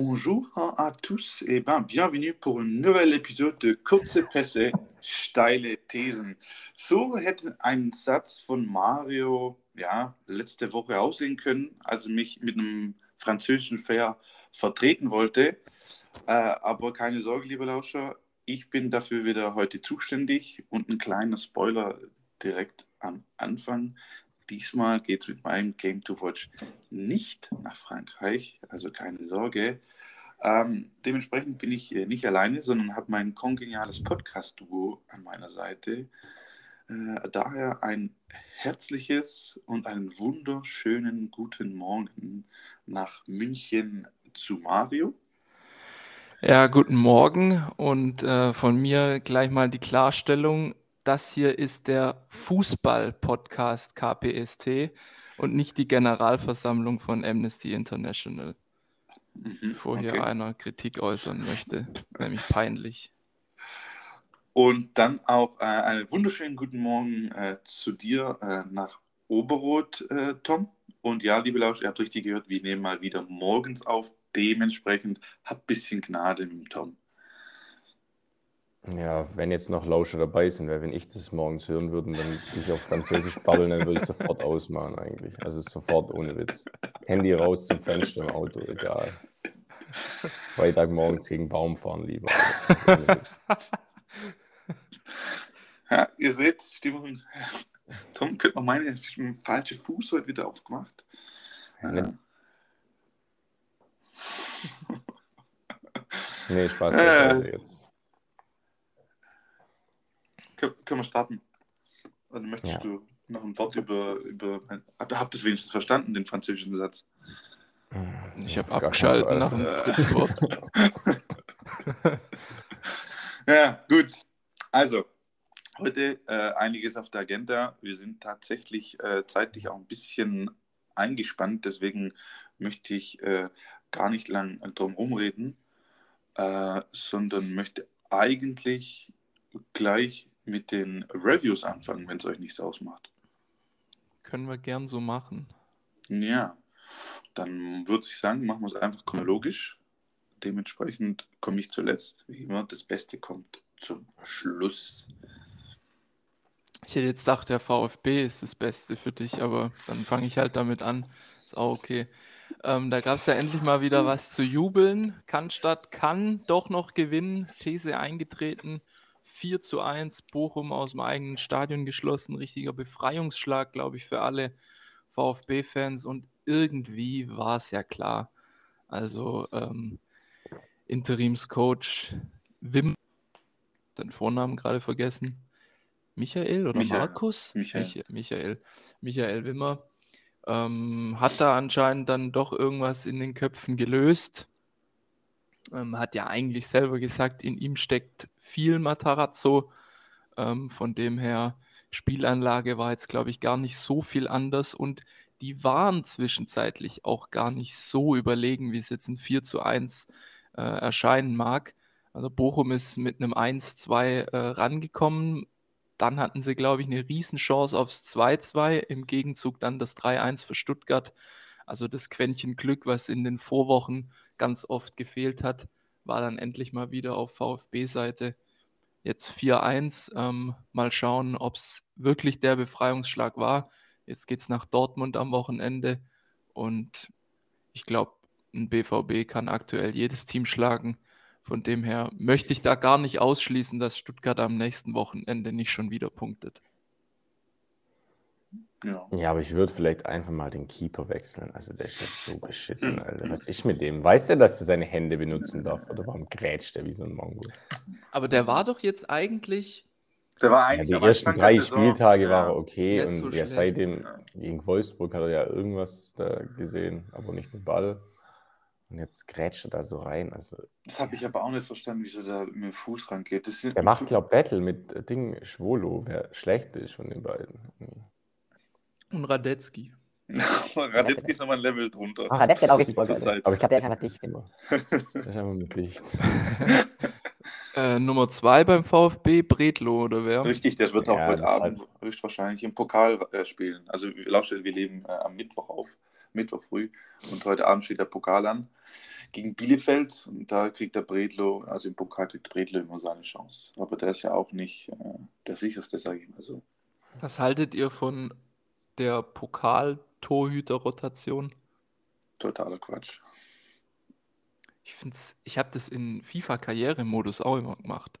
bonjour à tous et ben, bienvenue pour un nouvel épisode de Kurze Pässe, steile Thesen. So hätte ein Satz von Mario ja, letzte Woche aussehen können, als er mich mit einem französischen Fair vertreten wollte. Äh, aber keine Sorge, lieber Lauscher, ich bin dafür wieder heute zuständig und ein kleiner Spoiler direkt am Anfang. Diesmal geht es mit meinem Game to Watch nicht nach Frankreich, also keine Sorge. Ähm, dementsprechend bin ich äh, nicht alleine, sondern habe mein kongeniales Podcast-Duo an meiner Seite. Äh, daher ein herzliches und einen wunderschönen guten Morgen nach München zu Mario. Ja, guten Morgen und äh, von mir gleich mal die Klarstellung das hier ist der Fußball-Podcast KPST und nicht die Generalversammlung von Amnesty International. Mhm, bevor okay. hier einer Kritik äußern möchte, nämlich peinlich. Und dann auch äh, einen wunderschönen guten Morgen äh, zu dir äh, nach Oberrot, äh, Tom. Und ja, liebe Lausch, ihr habt richtig gehört, wir nehmen mal wieder morgens auf. Dementsprechend habt ein bisschen Gnade mit dem Tom. Ja, wenn jetzt noch Lauscher dabei sind, weil wenn ich das morgens hören würde, dann ich auf Französisch babbeln, dann würde ich sofort ausmachen eigentlich. Also sofort ohne Witz. Handy raus zum Fenster im Auto, egal. Freitagmorgens gegen Baum fahren lieber. ja, ihr seht, Stimmung. Tom könnte man meinen, ich habe falsche Fuß heute wieder aufgemacht. Ja. Nee, Spaß. Äh, jetzt. Können, wir starten? Oder möchtest ja. du noch ein Wort über, über habt, habt ihr wenigstens verstanden, den französischen Satz? Ich habe abgeschaltet nach dem dritten Wort. ja, gut. Also, heute äh, einiges auf der Agenda. Wir sind tatsächlich äh, zeitlich auch ein bisschen eingespannt, deswegen möchte ich äh, gar nicht lang drum rumreden, äh, sondern möchte eigentlich gleich mit den Reviews anfangen, wenn es euch nichts ausmacht. Können wir gern so machen. Ja, dann würde ich sagen, machen wir es einfach chronologisch. Dementsprechend komme ich zuletzt. Wie immer, das Beste kommt zum Schluss. Ich hätte jetzt gedacht, der VfB ist das Beste für dich, aber dann fange ich halt damit an. Ist auch okay. Ähm, da gab es ja endlich mal wieder was zu jubeln. Cannstatt kann doch noch gewinnen. These eingetreten. 4 zu 1 Bochum aus dem eigenen Stadion geschlossen. Richtiger Befreiungsschlag, glaube ich, für alle VfB-Fans. Und irgendwie war es ja klar. Also ähm, Interimscoach Wim, den Vornamen gerade vergessen. Michael oder Michael. Markus? Michael. Michael. Michael Wimmer ähm, hat da anscheinend dann doch irgendwas in den Köpfen gelöst. Ähm, hat ja eigentlich selber gesagt, in ihm steckt viel Matarazzo. Ähm, von dem her, Spielanlage war jetzt, glaube ich, gar nicht so viel anders und die waren zwischenzeitlich auch gar nicht so überlegen, wie es jetzt ein 4 zu 1 äh, erscheinen mag. Also Bochum ist mit einem 1-2 äh, rangekommen. Dann hatten sie, glaube ich, eine Riesenchance aufs 2-2. Im Gegenzug dann das 3-1 für Stuttgart. Also das Quäntchen Glück, was in den Vorwochen ganz oft gefehlt hat, war dann endlich mal wieder auf VfB-Seite. Jetzt 4-1. Ähm, mal schauen, ob es wirklich der Befreiungsschlag war. Jetzt geht es nach Dortmund am Wochenende. Und ich glaube, ein BVB kann aktuell jedes Team schlagen. Von dem her möchte ich da gar nicht ausschließen, dass Stuttgart am nächsten Wochenende nicht schon wieder punktet. Ja. ja, aber ich würde vielleicht einfach mal den Keeper wechseln. Also der ist ja so beschissen, Alter. Was ist mit dem? Weiß der, dass er seine Hände benutzen darf? Oder warum grätscht der wie so ein Mongo? Aber der war doch jetzt eigentlich. Der war eigentlich. Ja, die ersten drei Spieltage ja, war er okay und so ja, seitdem gegen Wolfsburg hat er ja irgendwas da gesehen, aber nicht den Ball. Und jetzt grätscht er da so rein. Also, das habe ich aber auch nicht verstanden, wieso der mit dem Fuß rangeht. Der macht, glaube ich, Battle mit Ding Schwolo, wer schlecht ist von den beiden. Und Radetzky. Radetzky ist nochmal ein Level drunter. Oh, Radetzky hat auch richtig Bock. Aber ich glaube, der ist einfach dicht immer. der ist einfach mit dicht. äh, Nummer 2 beim VfB, Bredlo oder wer? Richtig, der wird auch ja, heute Abend halt... höchstwahrscheinlich im Pokal äh, spielen. Also, Laufstelle, wir leben äh, am Mittwoch auf. Mittwoch früh. Und heute Abend steht der Pokal an gegen Bielefeld. Und da kriegt der Bredlo, also im Pokal kriegt Bredlo immer seine Chance. Aber der ist ja auch nicht äh, der sicherste, sage ich mal so. Was haltet ihr von der Pokal-Torhüter-Rotation? Totaler Quatsch. Ich find's, ich habe das in FIFA-Karrieremodus auch immer gemacht.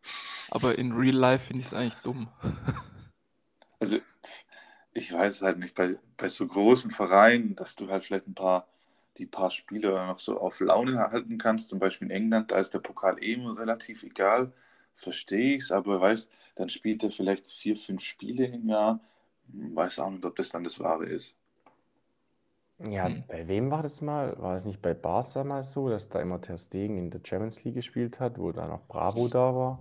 Aber in Real Life finde ich es eigentlich dumm. Also, ich weiß halt nicht, bei, bei so großen Vereinen, dass du halt vielleicht ein paar, die paar Spieler noch so auf Laune erhalten kannst. Zum Beispiel in England, da ist der Pokal eben relativ egal. Verstehe ich es, aber weißt, dann spielt er vielleicht vier, fünf Spiele im Jahr. Weiß auch nicht, ob das dann das Wahre ist. Ja, Hm. bei wem war das mal? War es nicht bei Barca mal so, dass da immer Ter Stegen in der Champions League gespielt hat, wo da noch Bravo da war?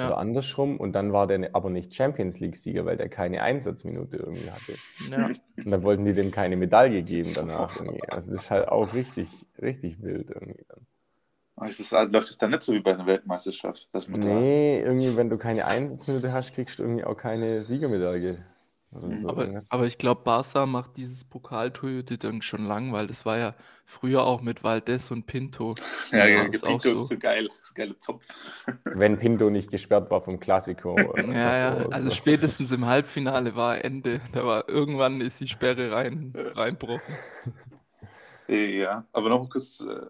Oder Ja, andersrum. Und dann war der aber nicht Champions League-Sieger, weil der keine Einsatzminute irgendwie hatte. ja. Und dann wollten die dem keine Medaille geben danach irgendwie. Also das ist halt auch richtig, richtig wild irgendwie dann. Ist das, also läuft es dann nicht so wie bei einer Weltmeisterschaft, dass man Nee, irgendwie, wenn du keine Einsatzminute hast, kriegst du irgendwie auch keine Siegermedaille. Oder so. Aber, Irgendwas. aber ich glaube, Barca macht dieses Pokal-Torhüter-Ding schon lang, weil das war ja früher auch mit Valdez und Pinto. Ja, Ja, ja, ist Pinto auch so. ist so geil, das ist ein geiler Zopf. Wenn Pinto nicht gesperrt war vom Klassiko. Ja, ja, also so. spätestens im Halbfinale war Ende. Da war irgendwann ist die Sperre rein, reinbrochen. Äh, Ja, aber noch kurz äh,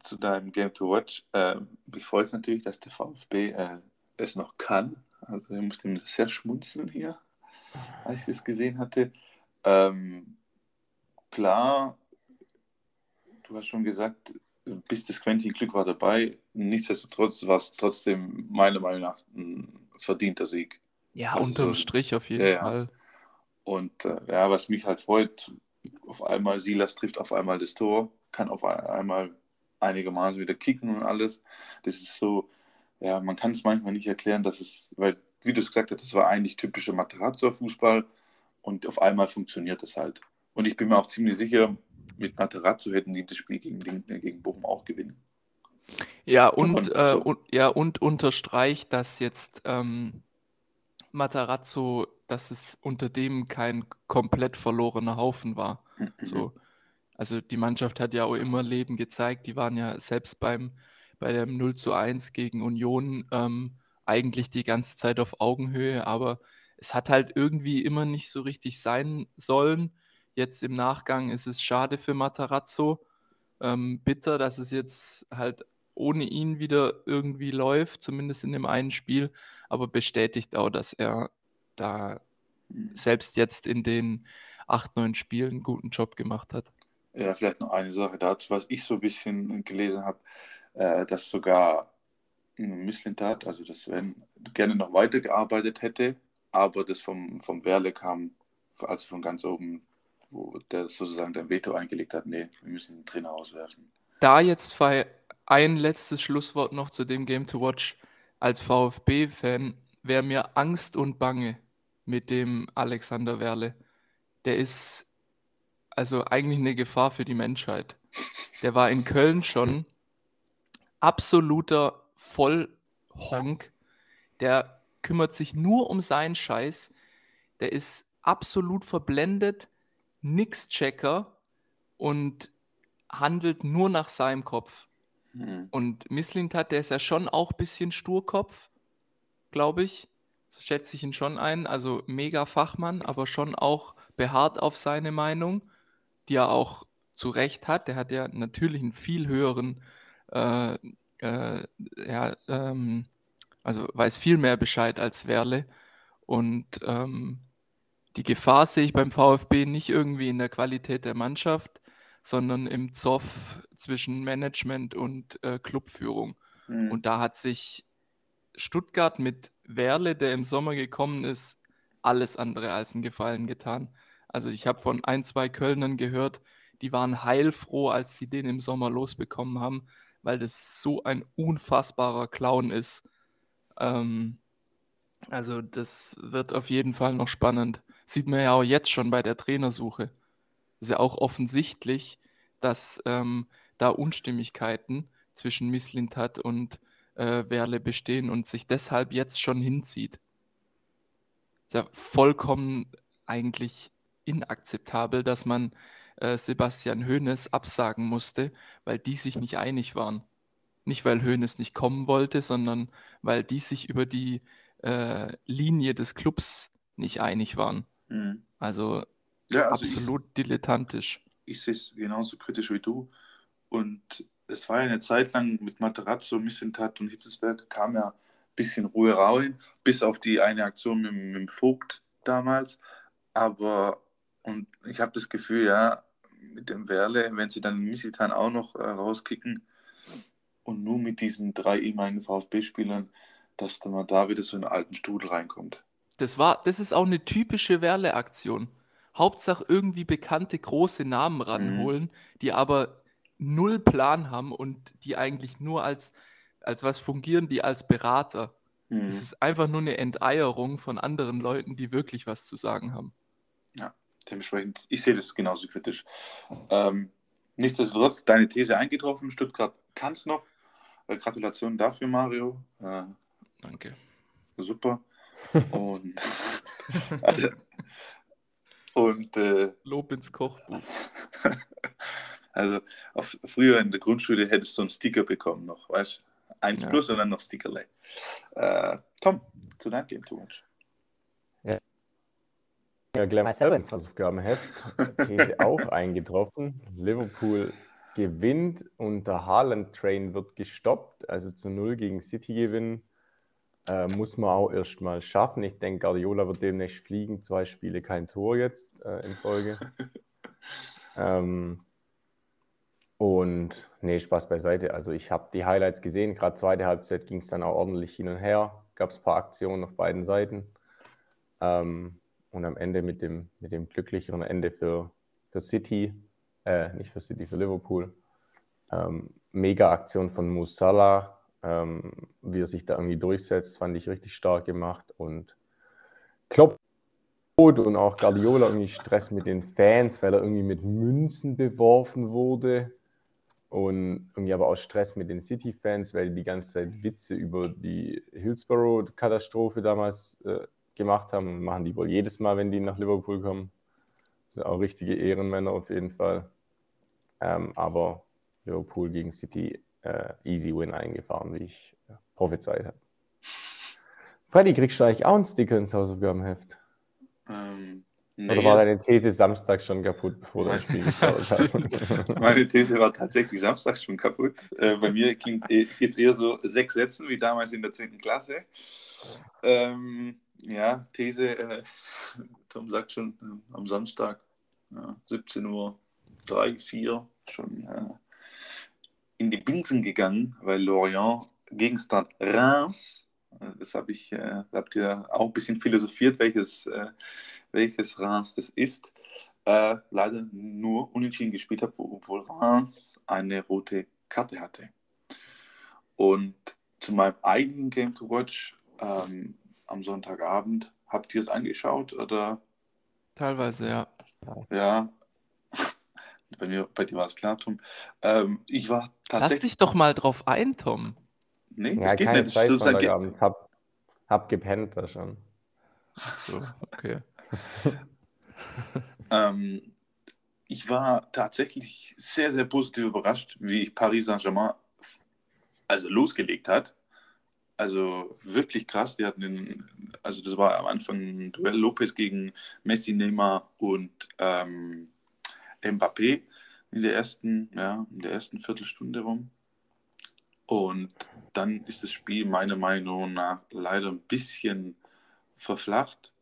zu deinem Game to Watch. Äh, mich freut es natürlich, dass der VfB äh, es noch kann. Also ich musste sehr schmunzeln hier, als ich das gesehen hatte. Ähm, klar, du hast schon gesagt, bis das Quentin Glück war dabei. Nichtsdestotrotz war es trotzdem meiner Meinung nach ein verdienter Sieg. Ja, Also unterm so- Strich auf jeden Ja, ja. Fall. Und äh, ja, was mich halt freut, auf einmal Silas trifft auf einmal das Tor, kann auf ein- einmal einigermaßen wieder kicken und alles. Das ist so, ja, man kann es manchmal nicht erklären, dass es, weil, wie du es gesagt hast, das war eigentlich typischer Materazzo-Fußball und auf einmal funktioniert das halt. Und ich bin mir auch ziemlich sicher, mit Materazzo hätten die das Spiel gegen, äh, gegen Bochum auch gewinnen. Ja, und, äh, so. und, ja, und unterstreicht, dass jetzt ähm, Matarazzo, dass es unter dem kein komplett verlorener Haufen war. So. Also die Mannschaft hat ja auch immer Leben gezeigt. Die waren ja selbst beim, bei dem 0 zu 1 gegen Union ähm, eigentlich die ganze Zeit auf Augenhöhe, aber es hat halt irgendwie immer nicht so richtig sein sollen. Jetzt im Nachgang ist es schade für Matarazzo. Ähm, bitter, dass es jetzt halt ohne ihn wieder irgendwie läuft, zumindest in dem einen Spiel, aber bestätigt auch, dass er da selbst jetzt in den acht, neun Spielen einen guten Job gemacht hat. Ja, vielleicht noch eine Sache dazu, was ich so ein bisschen gelesen habe, äh, dass sogar Misslintat, also dass Sven gerne noch weitergearbeitet hätte, aber das vom, vom Werle kam, also von ganz oben, wo der sozusagen dein Veto eingelegt hat, nee, wir müssen den Trainer auswerfen. Da jetzt ein letztes Schlusswort noch zu dem Game to Watch. Als VfB-Fan wäre mir Angst und Bange mit dem Alexander Werle. Der ist also eigentlich eine Gefahr für die Menschheit. Der war in Köln schon absoluter Vollhonk. Der kümmert sich nur um seinen Scheiß. Der ist absolut verblendet, nix Checker und handelt nur nach seinem Kopf. Hm. Und Misslintat, der ist ja schon auch ein bisschen Sturkopf, glaube ich. So schätze ich ihn schon ein. Also mega Fachmann, aber schon auch beharrt auf seine Meinung, die er auch zu Recht hat. Der hat ja natürlich einen viel höheren, äh, äh, ja, ähm, also weiß viel mehr Bescheid als Werle. Und ähm, die Gefahr sehe ich beim VfB nicht irgendwie in der Qualität der Mannschaft, sondern im Zoff zwischen Management und äh, Clubführung. Hm. Und da hat sich Stuttgart mit Werle, der im Sommer gekommen ist, alles andere als einen Gefallen getan. Also ich habe von ein, zwei Kölnern gehört, die waren heilfroh, als sie den im Sommer losbekommen haben, weil das so ein unfassbarer Clown ist. Ähm, also das wird auf jeden Fall noch spannend. Sieht man ja auch jetzt schon bei der Trainersuche. Ist ja auch offensichtlich, dass ähm, da Unstimmigkeiten zwischen Misslintat und äh, Werle bestehen und sich deshalb jetzt schon hinzieht. Ist ja vollkommen eigentlich inakzeptabel, dass man äh, Sebastian Hoeneß absagen musste, weil die sich nicht einig waren. Nicht, weil Hoeneß nicht kommen wollte, sondern weil die sich über die äh, Linie des Clubs nicht einig waren. Mhm. Also, ja, also absolut ich, dilettantisch. Ich sehe es genauso kritisch wie du. Und es war ja eine Zeit lang mit Materazzo, Missentat und Hitzesberg kam ja ein bisschen Ruhe rein, bis auf die eine Aktion mit, mit dem Vogt damals. Aber, und ich habe das Gefühl, ja, mit dem Werle, wenn sie dann Misitan auch noch äh, rauskicken und nur mit diesen drei ehemaligen VfB-Spielern, dass dann mal da wieder so einen alten Studel reinkommt. Das war, das ist auch eine typische Werle-Aktion. Hauptsache irgendwie bekannte große Namen ranholen, mhm. die aber null Plan haben und die eigentlich nur als, als was fungieren, die als Berater. Mhm. Das ist einfach nur eine Enteierung von anderen Leuten, die wirklich was zu sagen haben. Ja, dementsprechend, ich sehe das genauso kritisch. Ähm, nichtsdestotrotz, deine These eingetroffen, Stuttgart kann es noch. Äh, Gratulation dafür, Mario. Äh, Danke. Super. Und, und äh, Lob ins Kochbuch. Also auf, früher in der Grundschule hättest du einen Sticker bekommen noch, weißt du? Eins ja. plus und dann noch Stickerlei. Äh, Tom, zu deinem Game to Watch. Ja. Glenn Hausaufgabenheft. These auch eingetroffen. Liverpool gewinnt und der Haaland Train wird gestoppt, also zu Null gegen City gewinnen. Äh, muss man auch erstmal schaffen. Ich denke, Guardiola wird demnächst fliegen. Zwei Spiele, kein Tor jetzt äh, in Folge. ähm, und nee, Spaß beiseite. Also ich habe die Highlights gesehen. Gerade zweite Halbzeit ging es dann auch ordentlich hin und her. Gab es ein paar Aktionen auf beiden Seiten. Ähm, und am Ende mit dem, mit dem glücklicheren Ende für, für City, äh, nicht für City, für Liverpool. Ähm, mega Aktion von Musala, ähm, wie er sich da irgendwie durchsetzt, fand ich richtig stark gemacht. Und Klopp und auch Guardiola irgendwie Stress mit den Fans, weil er irgendwie mit Münzen beworfen wurde und irgendwie aber auch Stress mit den City-Fans, weil die die ganze Zeit Witze über die Hillsborough-Katastrophe damals äh, gemacht haben machen die wohl jedes Mal, wenn die nach Liverpool kommen. Das sind auch richtige Ehrenmänner auf jeden Fall. Ähm, aber Liverpool gegen City äh, easy win eingefahren, wie ich äh, prophezeit habe. Freddy, kriegst du eigentlich auch einen Sticker ins Hausaufgabenheft? Ähm, Nee, Oder war deine These Samstag schon kaputt, bevor das Spiel gestartet hat? Meine These war tatsächlich Samstag schon kaputt. Äh, bei mir klingt jetzt eher so sechs Sätzen wie damals in der 10. Klasse. Ähm, ja, These, äh, Tom sagt schon, äh, am Samstag, ja, 17 Uhr 3, 4, schon äh, in die Binsen gegangen, weil Lorient Gegenstand Reims, äh, das habe ich, äh, habt ihr auch ein bisschen philosophiert, welches welches Reims das ist, äh, leider nur unentschieden gespielt habe, obwohl Reims eine rote Karte hatte. Und zu meinem eigenen Game to Watch ähm, am Sonntagabend, habt ihr es angeschaut oder? Teilweise, ja. Ja. Bei, mir, bei dir war es klar, Tom. Ähm, ich war tatsächlich. Lass dich doch mal drauf ein, Tom. Nee, das ja, geht keine nicht. Zeit Sonntagabends. Hab, hab gepennt da schon. So, okay. ähm, ich war tatsächlich sehr, sehr positiv überrascht, wie Paris Saint-Germain also losgelegt hat. Also wirklich krass. Die hatten den, also das war am Anfang ein Duell Lopez gegen Messi, Neymar und ähm, Mbappé in der ersten, ja, in der ersten Viertelstunde rum. Und dann ist das Spiel meiner Meinung nach leider ein bisschen verflacht.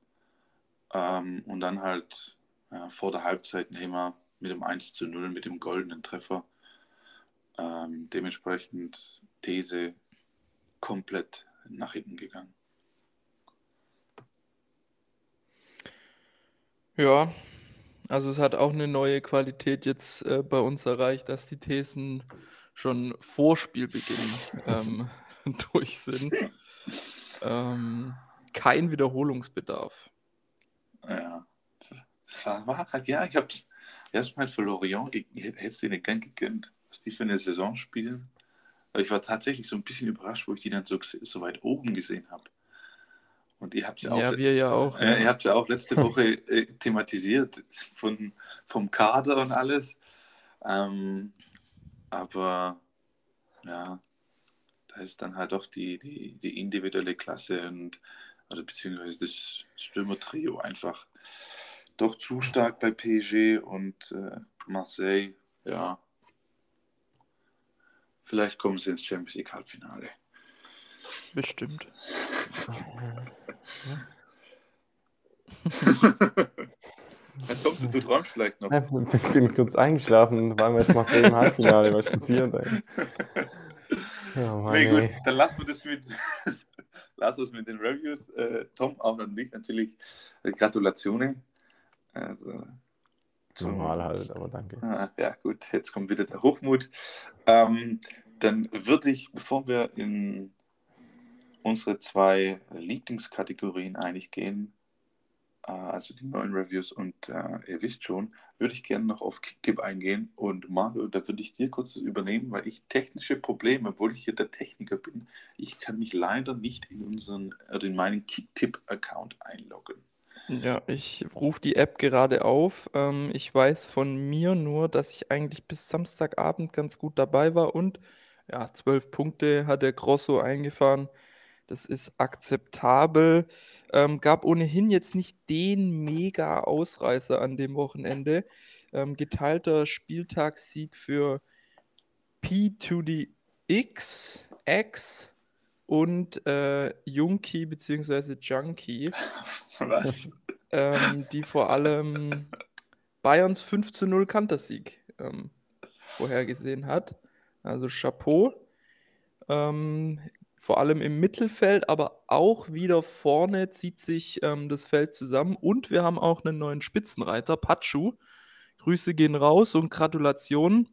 Ähm, und dann halt ja, vor der Halbzeit Neymar mit dem 1 zu 0, mit dem goldenen Treffer. Ähm, dementsprechend These komplett nach hinten gegangen. Ja, also es hat auch eine neue Qualität jetzt äh, bei uns erreicht, dass die Thesen schon vor Spielbeginn ähm, durch sind. Ähm, kein Wiederholungsbedarf. Ja. Das war, ja, ich habe erstmal für Lorient, hättest du den gern gegönnt, was die für eine Saison spielen. Aber ich war tatsächlich so ein bisschen überrascht, wo ich die dann so, so weit oben gesehen habe. Und ihr habt ja auch, ja, wir ja auch. Äh, ihr habt ja auch letzte Woche äh, thematisiert von, vom Kader und alles. Ähm, aber ja, da ist dann halt doch die, die, die individuelle Klasse und also beziehungsweise das Stürmer-Trio einfach doch zu stark bei PSG und äh, Marseille, ja. Vielleicht kommen sie ins Champions League Halbfinale. Bestimmt. Ja, Tom, du, du träumst vielleicht noch. Ich bin kurz eingeschlafen, weil wir jetzt Marseille im Halbfinale, was passiert. Ey. Oh Mann, nee, gut, dann lassen wir das mit, lassen wir es mit den Reviews. Äh, Tom, auch an dich natürlich äh, Gratulationen. Also, Normal halt, aber danke. Ah, ja, gut, jetzt kommt wieder der Hochmut. Ähm, dann würde ich, bevor wir in unsere zwei Lieblingskategorien eigentlich gehen, äh, also die neuen Reviews und äh, ihr wisst schon, würde ich gerne noch auf Kicktip eingehen und Mario, da würde ich dir kurz übernehmen, weil ich technische Probleme, obwohl ich hier der Techniker bin, ich kann mich leider nicht in unseren, also in meinen Kicktip-Account einloggen. Ja, ich rufe die App gerade auf. Ähm, ich weiß von mir nur, dass ich eigentlich bis Samstagabend ganz gut dabei war und ja, zwölf Punkte hat der Grosso eingefahren. Das ist akzeptabel. Ähm, gab ohnehin jetzt nicht den mega Ausreißer an dem Wochenende. Ähm, geteilter Spieltagssieg für P to the X, X und äh, Junkie bzw. Junkie. Was? Ähm, die vor allem Bayerns 5 zu 0 Kantersieg ähm, vorhergesehen hat. Also Chapeau. Ähm, vor allem im Mittelfeld, aber auch wieder vorne zieht sich ähm, das Feld zusammen. Und wir haben auch einen neuen Spitzenreiter, Pachu. Grüße gehen raus und Gratulation.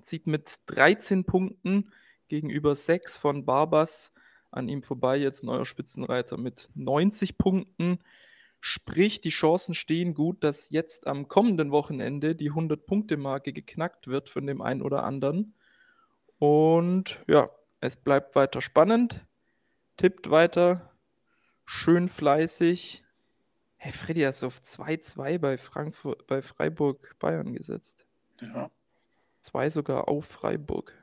Zieht mit 13 Punkten gegenüber 6 von Barbas an ihm vorbei. Jetzt neuer Spitzenreiter mit 90 Punkten. Sprich, die Chancen stehen gut, dass jetzt am kommenden Wochenende die 100-Punkte-Marke geknackt wird von dem einen oder anderen. Und ja, es bleibt weiter spannend. Tippt weiter. Schön fleißig. Hey, Freddy hast auf 2-2 bei Frankfurt, bei Freiburg Bayern gesetzt. Ja. Zwei sogar auf Freiburg.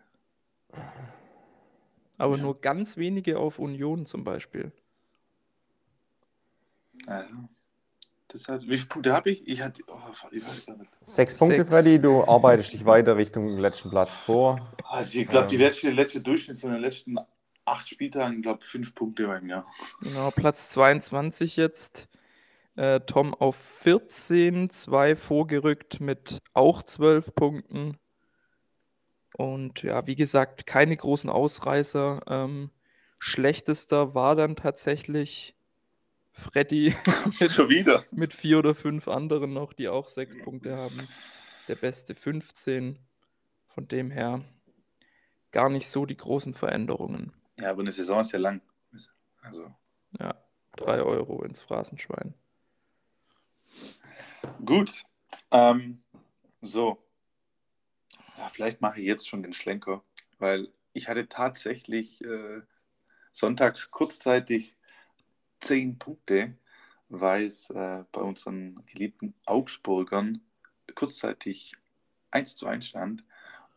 Aber Ja. nur ganz wenige auf Union zum Beispiel. Also, das hat, wie viele Punkte habe ich? Ich hatte, oh, ich weiß gar nicht. Sechs Punkte, Sechs. Freddy. Du arbeitest dich weiter Richtung letzten Platz vor. Also ich glaube, die Ähm. letzte, der letzte Durchschnitt von den letzten acht Spieltagen, ich glaube, fünf Punkte bei mir. Genau, Platz 22 jetzt. Äh, Tom auf 14, zwei vorgerückt mit auch 12 Punkten. Und ja, wie gesagt, keine großen Ausreißer. Ähm, schlechtester war dann tatsächlich Freddy mit, Schon wieder. mit vier oder fünf anderen noch, die auch sechs Punkte haben. Der beste 15. Von dem her gar nicht so die großen Veränderungen. Ja, aber eine Saison ist ja lang. Also, Ja, drei Euro ins Phrasenschwein. gut. Ähm, so. Ja, vielleicht mache ich jetzt schon den Schlenker, weil ich hatte tatsächlich äh, sonntags kurzzeitig zehn Punkte, weil es äh, bei unseren geliebten Augsburgern kurzzeitig 1 zu 1 stand.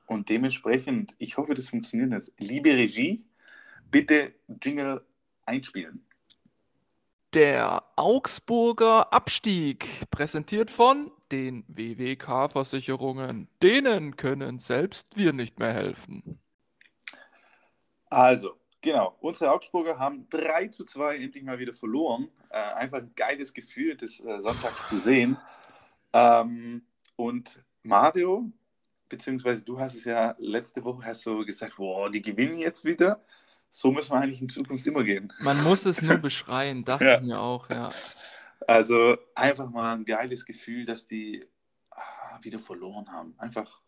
Und dementsprechend, ich hoffe, das funktioniert jetzt. Liebe Regie, bitte Jingle einspielen. Der Augsburger Abstieg, präsentiert von den WWK-Versicherungen. Denen können selbst wir nicht mehr helfen. Also, genau, unsere Augsburger haben 3 zu 2 endlich mal wieder verloren. Äh, einfach ein geiles Gefühl, das äh, sonntags zu sehen. Ähm, und Mario, beziehungsweise du hast es ja letzte Woche hast du gesagt, boah, die gewinnen jetzt wieder. So müssen wir eigentlich in Zukunft immer gehen. Man muss es nur beschreien, dachte Ja. ich mir auch, ja. Also einfach mal ein geiles Gefühl, dass die ah, wieder verloren haben. Einfach,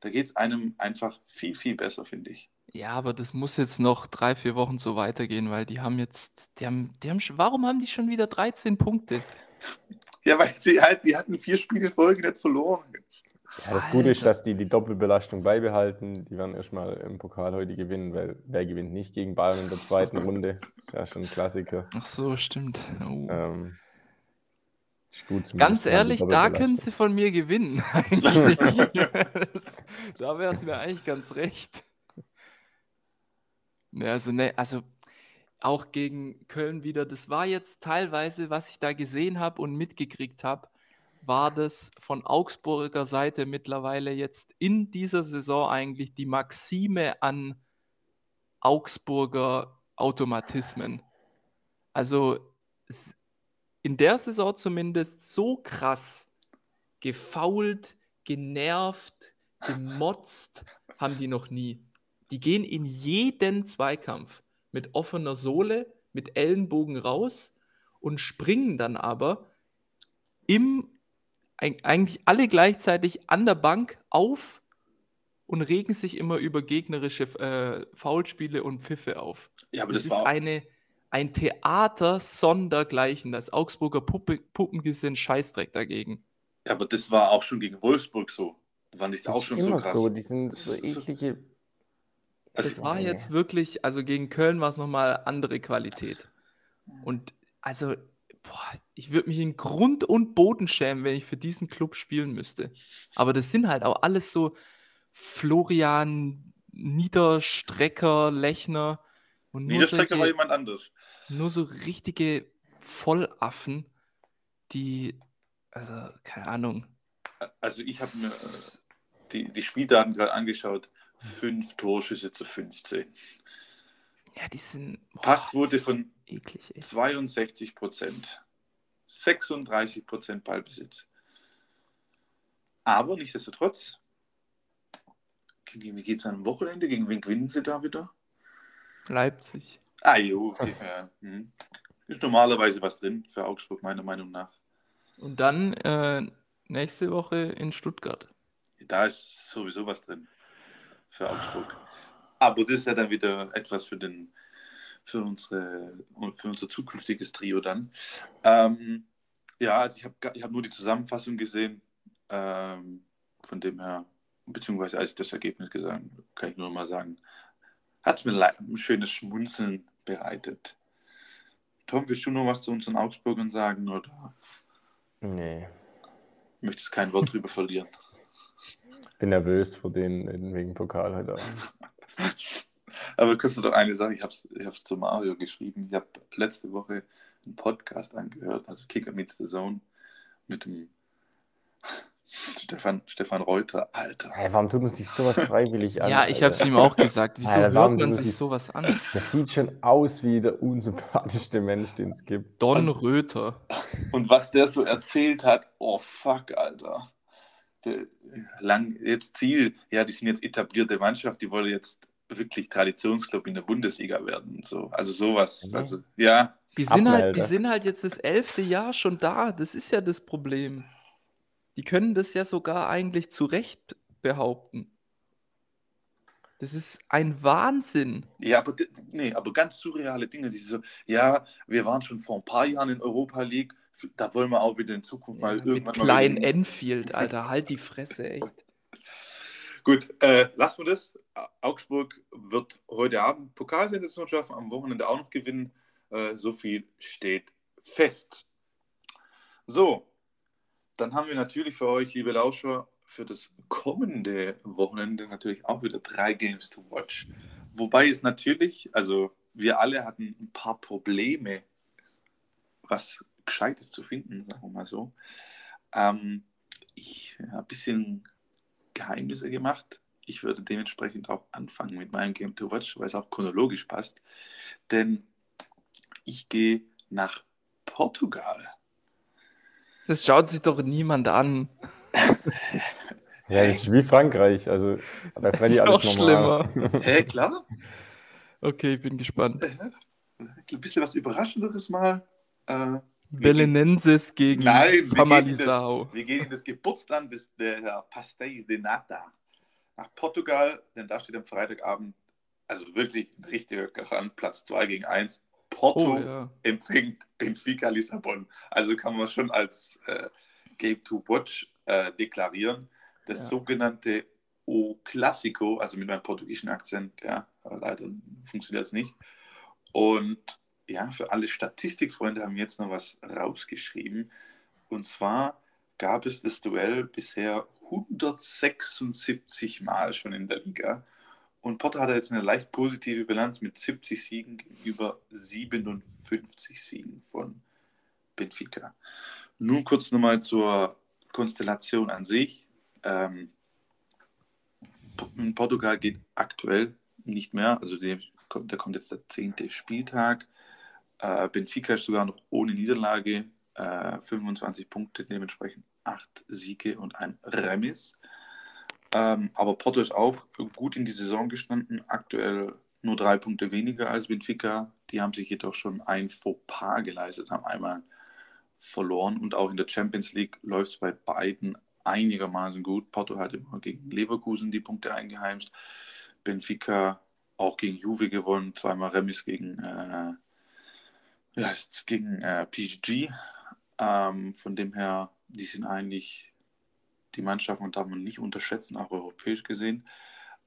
da geht es einem einfach viel, viel besser, finde ich. Ja, aber das muss jetzt noch drei, vier Wochen so weitergehen, weil die haben jetzt, die haben, die haben, warum haben die schon wieder 13 Punkte? Ja, weil sie halt, die hatten vier Spiele Folge nicht verloren. Ja, das Gute ist, dass die die Doppelbelastung beibehalten. Die werden erstmal im Pokal heute gewinnen, weil wer gewinnt nicht gegen Bayern in der zweiten Runde? Das ist schon ein Klassiker. Ach so, stimmt. Oh. Ähm, gut, Ganz ehrlich, da können sie von mir gewinnen. das, da wäre es mir eigentlich ganz recht. Ja, also, ne, also auch gegen Köln wieder, das war jetzt teilweise, was ich da gesehen habe und mitgekriegt habe, war das von Augsburger Seite mittlerweile jetzt in dieser Saison eigentlich die Maxime an Augsburger Automatismen. Also in der Saison zumindest so krass gefault, genervt, gemotzt haben die noch nie. Die gehen in jeden Zweikampf mit offener Sohle, mit Ellenbogen raus und springen dann aber im eigentlich alle gleichzeitig an der Bank auf und regen sich immer über gegnerische äh, Foulspiele und Pfiffe auf. Ja, aber das, das ist eine, ein Theater sondergleichen. Das Augsburger Puppe, Puppengesinn Scheißdreck dagegen. Ja, aber das war auch schon gegen Wolfsburg so. Fand ich das auch schon immer so krass. So, die sind so eklige. Das also, war jetzt wirklich, also gegen Köln war es nochmal andere Qualität. Und also boah, ich würde mich in Grund und Boden schämen, wenn ich für diesen Club spielen müsste. Aber das sind halt auch alles so Florian, Niederstrecker, Lechner. Und Niederstrecker solche, war jemand anders. Nur so richtige Vollaffen, die, also keine Ahnung. Also ich habe mir die, die Spieldaten gerade angeschaut. Fünf Torschüsse zu 15. Ja, die sind. Boah, Passquote von eklig, 62 Prozent. 36 Prozent Ballbesitz. Aber nichtsdestotrotz, gegen wie geht es am Wochenende? Gegen wen gewinnen sie da wieder? Leipzig. Ah, jo, okay, ja. hm. Ist normalerweise was drin für Augsburg, meiner Meinung nach. Und dann äh, nächste Woche in Stuttgart. Da ist sowieso was drin für Augsburg. Aber das ist ja dann wieder etwas für den für, unsere, für unser zukünftiges Trio dann. Ähm, ja, also ich habe ich hab nur die Zusammenfassung gesehen. Ähm, von dem her, beziehungsweise als ich das Ergebnis gesagt habe, kann ich nur mal sagen, hat es mir ein schönes Schmunzeln bereitet. Tom, willst du noch was zu unseren Augsburgern sagen? Oder? Nee. Möchtest kein Wort drüber verlieren? Ich bin nervös vor denen wegen Pokal heute Abend. Aber kannst du doch eine Sache, ich habe es ich zu Mario geschrieben. Ich habe letzte Woche einen Podcast angehört, also Kicker Meets the Zone, mit dem Stefan, Stefan Reuter, Alter. Hey, warum tut man sich sowas freiwillig an? ja, ich habe es ihm auch gesagt. Wieso Alter, hört man sich sowas an? Das sieht schon aus wie der unsympathischste Mensch, den es gibt. Don Röther. Und was der so erzählt hat, oh fuck, Alter. Der, lang, jetzt Ziel, ja, die sind jetzt etablierte Mannschaft, die wollen jetzt wirklich Traditionsclub in der Bundesliga werden. So. Also sowas. Also, ja. Die sind, halt, die sind halt jetzt das elfte Jahr schon da. Das ist ja das Problem. Die können das ja sogar eigentlich zu Recht behaupten. Das ist ein Wahnsinn. Ja, aber, nee, aber ganz surreale Dinge. Die so, ja, wir waren schon vor ein paar Jahren in Europa League. Da wollen wir auch wieder in Zukunft ja, mal irgendwann mit Klein mal Enfield, Alter, halt die Fresse, echt. Gut, äh, lassen wir das. Augsburg wird heute Abend Pokalsensation schaffen, am Wochenende auch noch gewinnen. Äh, so viel steht fest. So, dann haben wir natürlich für euch, liebe Lauscher, für das kommende Wochenende natürlich auch wieder drei Games to watch. Wobei es natürlich, also wir alle hatten ein paar Probleme, was Gescheites zu finden, sagen wir mal so. Ähm, ich habe ein bisschen Geheimnisse gemacht ich würde dementsprechend auch anfangen mit meinem Game to Watch, weil es auch chronologisch passt. Denn ich gehe nach Portugal. Das schaut sich doch niemand an. ja, das ist wie Frankreich. Also bei Freddy alles noch normal. schlimmer. Hä, klar? Okay, ich bin gespannt. Ein bisschen was Überraschenderes mal. Äh, Belenenses gegen Nein, Famalisao. Wir, gehen in das Geburtsland des, der Pastéis de Nata nach Portugal, denn da steht am Freitagabend, also wirklich ein richtiger Garant, Platz 2 gegen 1. Porto oh, ja. empfängt Benfica Lissabon. Also kann man schon als äh, Game to Watch äh, deklarieren. das ja. sogenannte O Clásico, also mit meinem portugiesischen Akzent, ja, leider funktioniert das nicht. Und ja, für alle Statistikfreunde haben wir jetzt noch was rausgeschrieben. Und zwar gab es das Duell bisher 176 Mal schon in der Liga. Und Potter hat jetzt eine leicht positive Bilanz mit 70 Siegen gegenüber 57 Siegen von Benfica. Nun kurz nochmal zur Konstellation an sich. Ähm, Portugal geht aktuell nicht mehr, also der, da kommt jetzt der zehnte Spieltag. Äh, Benfica ist sogar noch ohne Niederlage, äh, 25 Punkte, dementsprechend 8 Siege und ein Remis. Ähm, aber Porto ist auch gut in die Saison gestanden, aktuell nur drei Punkte weniger als Benfica. Die haben sich jedoch schon ein Fauxpas geleistet, haben einmal verloren und auch in der Champions League läuft es bei beiden einigermaßen gut. Porto hat immer gegen Leverkusen die Punkte eingeheimst. Benfica auch gegen Juve gewonnen, zweimal Remis gegen, äh, ja, gegen äh, PSG. Ähm, von dem her, die sind eigentlich die Mannschaften darf man nicht unterschätzen, auch europäisch gesehen.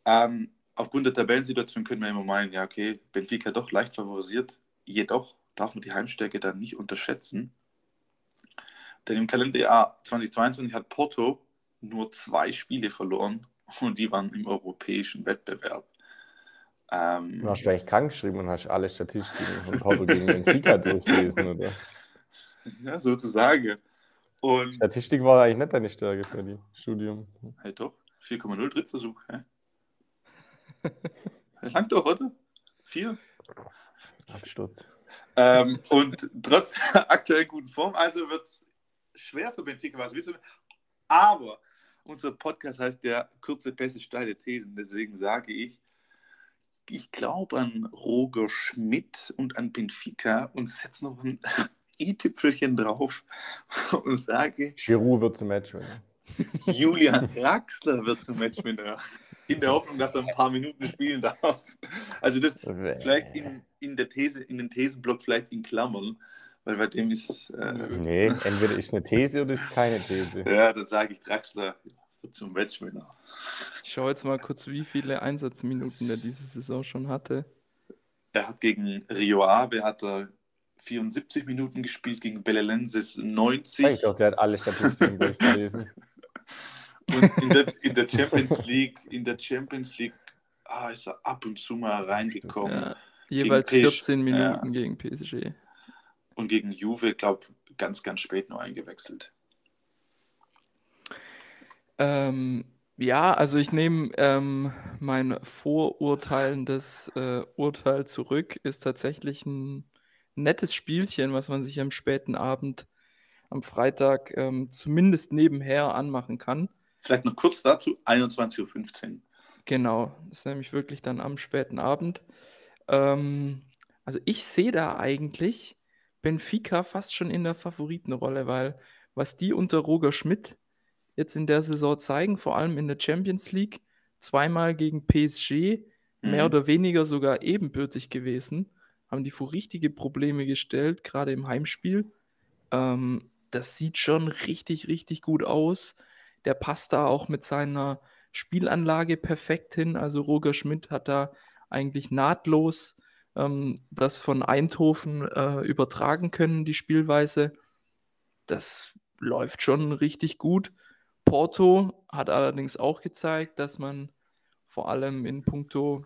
Ähm, aufgrund der Tabellensituation können wir immer meinen, ja, okay, Benfica doch leicht favorisiert. Jedoch darf man die Heimstärke dann nicht unterschätzen. Denn im Kalenderjahr 2022 hat Porto nur zwei Spiele verloren und die waren im europäischen Wettbewerb. Ähm, du hast eigentlich krank geschrieben und hast alle Statistiken von Porto gegen Benfica durchgelesen, oder? Ja, sozusagen. Und Statistik war eigentlich nicht deine Stärke für die Studium. Hey doch, 4,0 Drittversuch. Hä? Lang doch, oder? Vier? Absturz. Ähm, und trotz aktuell guten Form, also wird es schwer für Benfica, was willst du? Aber unser Podcast heißt ja kurze Pässe, steile Thesen. Deswegen sage ich, ich glaube an Roger Schmidt und an Benfica und setze noch ein i-Tüpfelchen drauf und sage: Giroud wird zum Matchwinner. Julian Draxler wird zum Matchwinner. In der Hoffnung, dass er ein paar Minuten spielen darf. Also das vielleicht in, in der These, in den Thesenblock vielleicht in Klammern, weil bei dem ist. Äh, nee, entweder ist eine These oder ist keine These. Ja, dann sage ich Draxler wird zum Matchwinner. Ich schaue jetzt mal kurz, wie viele Einsatzminuten er diese Saison schon hatte. Er hat gegen Rio Ave hat er 74 Minuten gespielt, gegen Belelenses 90. Ich glaube, der hat alle Statistiken durchgelesen. Und in der, in der, Champions League, in der Champions League ah, ist er ab und zu mal reingekommen. Ja, jeweils 14 Minuten ja. gegen PSG. Und gegen Juve, glaube ganz, ganz spät nur eingewechselt. Ähm, ja, also ich nehme ähm, mein vorurteilendes äh, Urteil zurück. Ist tatsächlich ein nettes Spielchen, was man sich am späten Abend am Freitag ähm, zumindest nebenher anmachen kann. Vielleicht noch kurz dazu, 21.15 Uhr. Genau, das ist nämlich wirklich dann am späten Abend. Ähm, also ich sehe da eigentlich Benfica fast schon in der Favoritenrolle, weil was die unter Roger Schmidt jetzt in der Saison zeigen, vor allem in der Champions League, zweimal gegen PSG, mhm. mehr oder weniger sogar ebenbürtig gewesen haben die vor richtige Probleme gestellt, gerade im Heimspiel. Ähm, das sieht schon richtig, richtig gut aus. Der passt da auch mit seiner Spielanlage perfekt hin. Also Roger Schmidt hat da eigentlich nahtlos ähm, das von Eindhoven äh, übertragen können, die Spielweise. Das läuft schon richtig gut. Porto hat allerdings auch gezeigt, dass man vor allem in puncto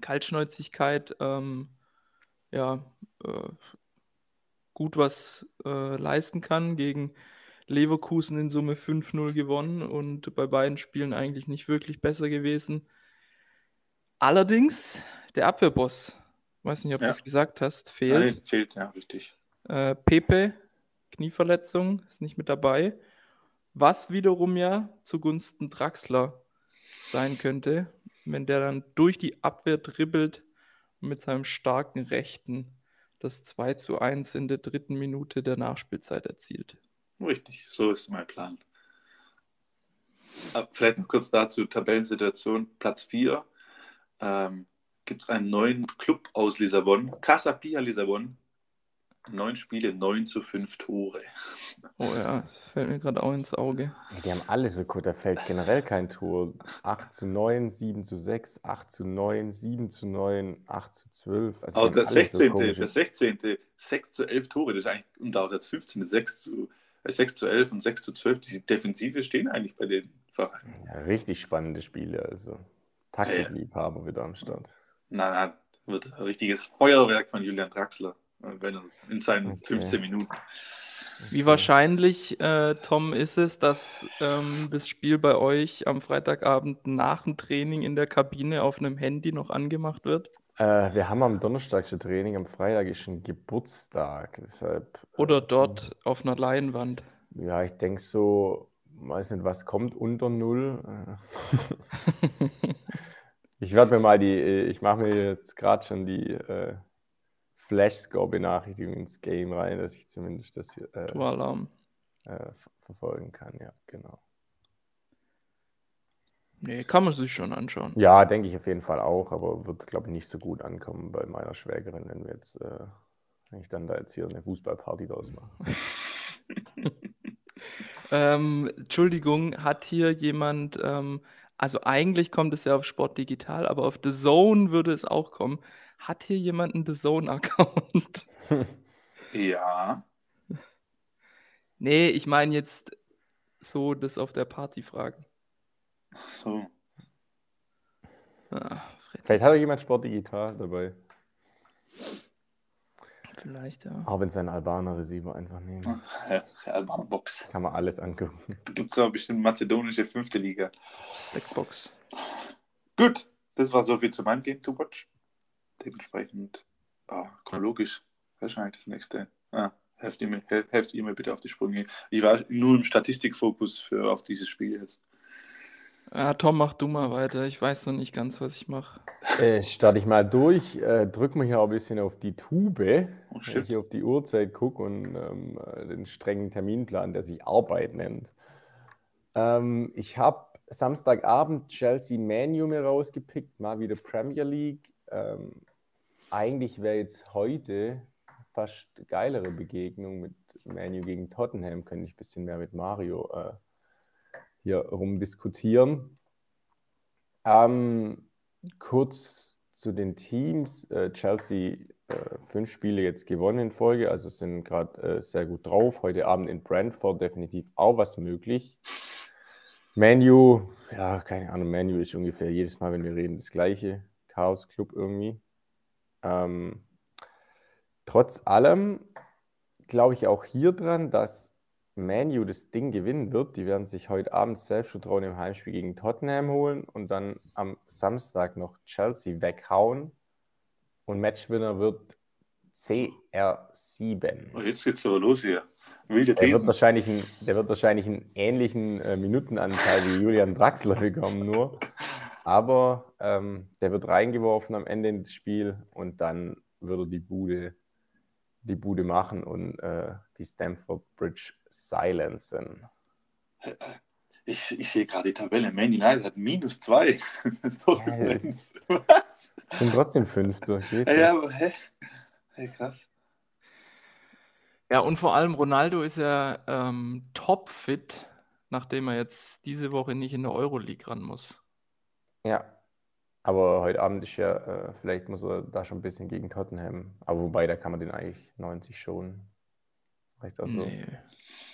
Kaltschnäuzigkeit ähm, ja, äh, gut was äh, leisten kann. Gegen Leverkusen in Summe 5-0 gewonnen und bei beiden Spielen eigentlich nicht wirklich besser gewesen. Allerdings, der Abwehrboss, weiß nicht, ob ja. du es gesagt hast, fehlt. Nein, fehlt, ja, richtig. Äh, Pepe, Knieverletzung, ist nicht mit dabei. Was wiederum ja zugunsten Draxler sein könnte, wenn der dann durch die Abwehr dribbelt mit seinem starken Rechten das 2 zu 1 in der dritten Minute der Nachspielzeit erzielt. Richtig, so ist mein Plan. Äh, vielleicht noch kurz dazu, Tabellensituation, Platz 4. Ähm, Gibt es einen neuen Club aus Lissabon, Casa Pia Lissabon. Neun Spiele, neun zu fünf Tore. Oh ja, fällt mir gerade auch ins Auge. Die haben alle so gut, da fällt generell kein Tor. 8 zu 9, 7 zu 6, 8 zu 9, 7 zu 9, 8 zu 12. Also Aber das 16. So das 16. 6 zu 11 Tore, das ist eigentlich, und auch das 15. 6 zu, 6 zu 11 und 6 zu 12. Die Defensive stehen eigentlich bei den Vereinen. Ja, richtig spannende Spiele, also. Taktikliebhaber ja. wieder am Start. Nein, nein, wird ein richtiges Feuerwerk von Julian Draxler in seinen okay. 15 Minuten. Wie wahrscheinlich, äh, Tom, ist es, dass ähm, das Spiel bei euch am Freitagabend nach dem Training in der Kabine auf einem Handy noch angemacht wird? Äh, wir haben am Donnerstag schon Training, am Freitag ist ein Geburtstag. Deshalb, Oder äh, dort äh, auf einer Leinwand. Ja, ich denke so, weiß nicht, was kommt unter Null. ich werde mir mal die, ich mache mir jetzt gerade schon die äh, Flash-Score-Benachrichtigung ins Game rein, dass ich zumindest das hier äh, äh, verfolgen kann. Ja, genau. Nee, kann man sich schon anschauen. Ja, denke ich auf jeden Fall auch, aber wird, glaube ich, nicht so gut ankommen bei meiner Schwägerin, wenn wir jetzt, äh, wenn ich dann da jetzt hier eine Fußballparty draus mache. ähm, Entschuldigung, hat hier jemand, ähm, also eigentlich kommt es ja auf Sport Digital, aber auf The Zone würde es auch kommen. Hat hier jemand einen The Zone-Account? Ja. Nee, ich meine jetzt so das auf der Party fragen. Ach so. Ah, Vielleicht hat er jemand Sport digital dabei. Vielleicht, ja. Auch wenn es ein Albaner Receiver einfach nehmen. Ja, Albaner Box. Kann man alles angucken. Da gibt es aber bestimmt mazedonische fünfte Liga. Blackbox. Gut, das war so viel zu meinem Game to Watch. Dementsprechend oh, chronologisch wahrscheinlich das nächste. Ah, helft, ihr mir, helft ihr mir bitte auf die Sprünge. Ich war nur im Statistikfokus für auf dieses Spiel jetzt. Ja, Tom, mach du mal weiter. Ich weiß noch nicht ganz, was ich mache. Äh, starte ich mal durch. Äh, drück mich ja ein bisschen auf die Tube, oh, wenn ich hier auf die Uhrzeit gucke und ähm, äh, den strengen Terminplan, der sich Arbeit nennt. Ähm, ich habe Samstagabend Chelsea Manu mir rausgepickt, mal wieder Premier League. Ähm, eigentlich wäre jetzt heute fast geilere Begegnung mit Manu gegen Tottenham, könnte ich ein bisschen mehr mit Mario äh, hier rumdiskutieren. Ähm, kurz zu den Teams. Äh, Chelsea äh, fünf Spiele jetzt gewonnen in Folge, also sind gerade äh, sehr gut drauf. Heute Abend in Brentford definitiv auch was möglich. Manu, ja, keine Ahnung, Manu ist ungefähr jedes Mal, wenn wir reden, das gleiche. Chaos Club irgendwie. Ähm, trotz allem glaube ich auch hier dran, dass Manu das Ding gewinnen wird. Die werden sich heute Abend Selbstvertrauen im Heimspiel gegen Tottenham holen und dann am Samstag noch Chelsea weghauen. Und Matchwinner wird CR7. Oh, jetzt geht's aber los hier. Wilde der, wird wahrscheinlich einen, der wird wahrscheinlich einen ähnlichen äh, Minutenanteil wie Julian Draxler bekommen, nur. Aber ähm, der wird reingeworfen am Ende ins Spiel und dann würde die Bude, die Bude machen und äh, die Stamford Bridge silencen. Ich, ich sehe gerade die Tabelle. Man United hat minus zwei. Tordifferenz. Was? Sind trotzdem fünf durch. Ja, aber hä? Hey, krass. Ja, und vor allem Ronaldo ist ja ähm, topfit, nachdem er jetzt diese Woche nicht in der Euroleague ran muss. Ja, aber heute Abend ist ja, äh, vielleicht muss er da schon ein bisschen gegen Tottenham. Aber wobei, da kann man den eigentlich 90 schon. Reicht also. Nee.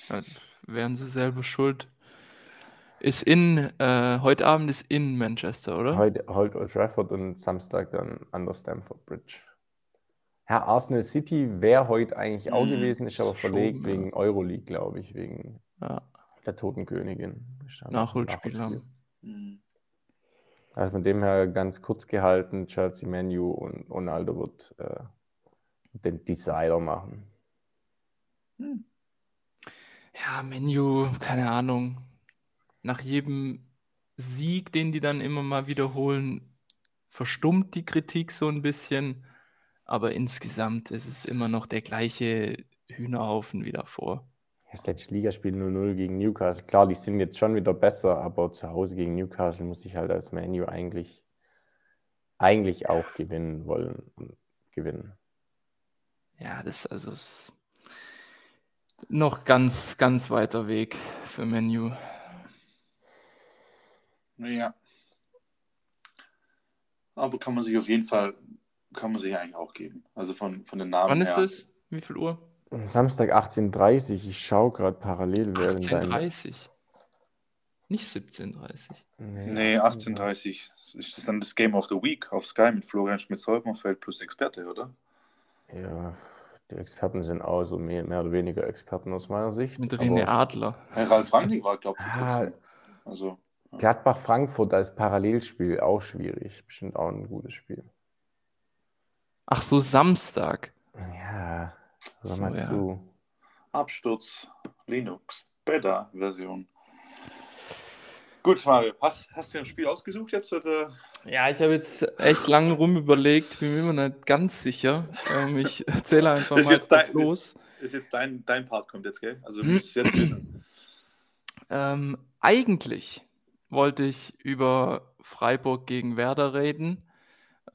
Ja, wären sie selber schuld. Ist in, äh, heute Abend ist in Manchester, oder? Heute, heute Old Trafford und Samstag dann an der Stamford Bridge. Ja, Arsenal City wäre heute eigentlich auch hm, gewesen, ist aber verlegt schon, wegen ja. Euroleague, glaube ich, wegen ja. der Totenkönigin. Nachholspiel haben. Mhm. Also von dem her ganz kurz gehalten, Chelsea Menu und Ronaldo wird äh, den Decider machen. Hm. Ja, Menu, keine Ahnung. Nach jedem Sieg, den die dann immer mal wiederholen, verstummt die Kritik so ein bisschen. Aber insgesamt ist es immer noch der gleiche Hühnerhaufen wie davor. Das letzte Ligaspiel 0-0 gegen Newcastle. Klar, die sind jetzt schon wieder besser, aber zu Hause gegen Newcastle muss ich halt als Menu eigentlich, eigentlich auch gewinnen wollen und gewinnen. Ja, das also ist noch ganz, ganz weiter Weg für Menu. Ja. Aber kann man sich auf jeden Fall, kann man sich eigentlich auch geben. Also von, von den Namen Wann ist her. es? Wie viel Uhr? Samstag 18.30 Uhr. Ich schaue gerade parallel während deinem. 18.30 Nicht 17.30 Nee, 18.30 ist das dann das Game of the Week auf Sky mit Florian Schmitz-Holkenfeld plus Experte, oder? Ja, die Experten sind auch so mehr, mehr oder weniger Experten aus meiner Sicht. Mit aber René Adler. Hey, Ralf Rangnick war, glaube ich, Ah. Also, Gladbach-Frankfurt als Parallelspiel auch schwierig. Bestimmt auch ein gutes Spiel. Ach so, Samstag. Ja, hör So, mal ja. zu. Absturz Linux, Beta-Version. Gut, Mario, hast, hast du ein Spiel ausgesucht jetzt? Oder? Ja, ich habe jetzt echt lange rum überlegt, bin mir immer nicht ganz sicher. Ähm, ich erzähle einfach Ist mal dein- los. Ist jetzt dein, dein Part kommt jetzt, gell? Also du musst es jetzt wissen. Ähm, eigentlich wollte ich über Freiburg gegen Werder reden.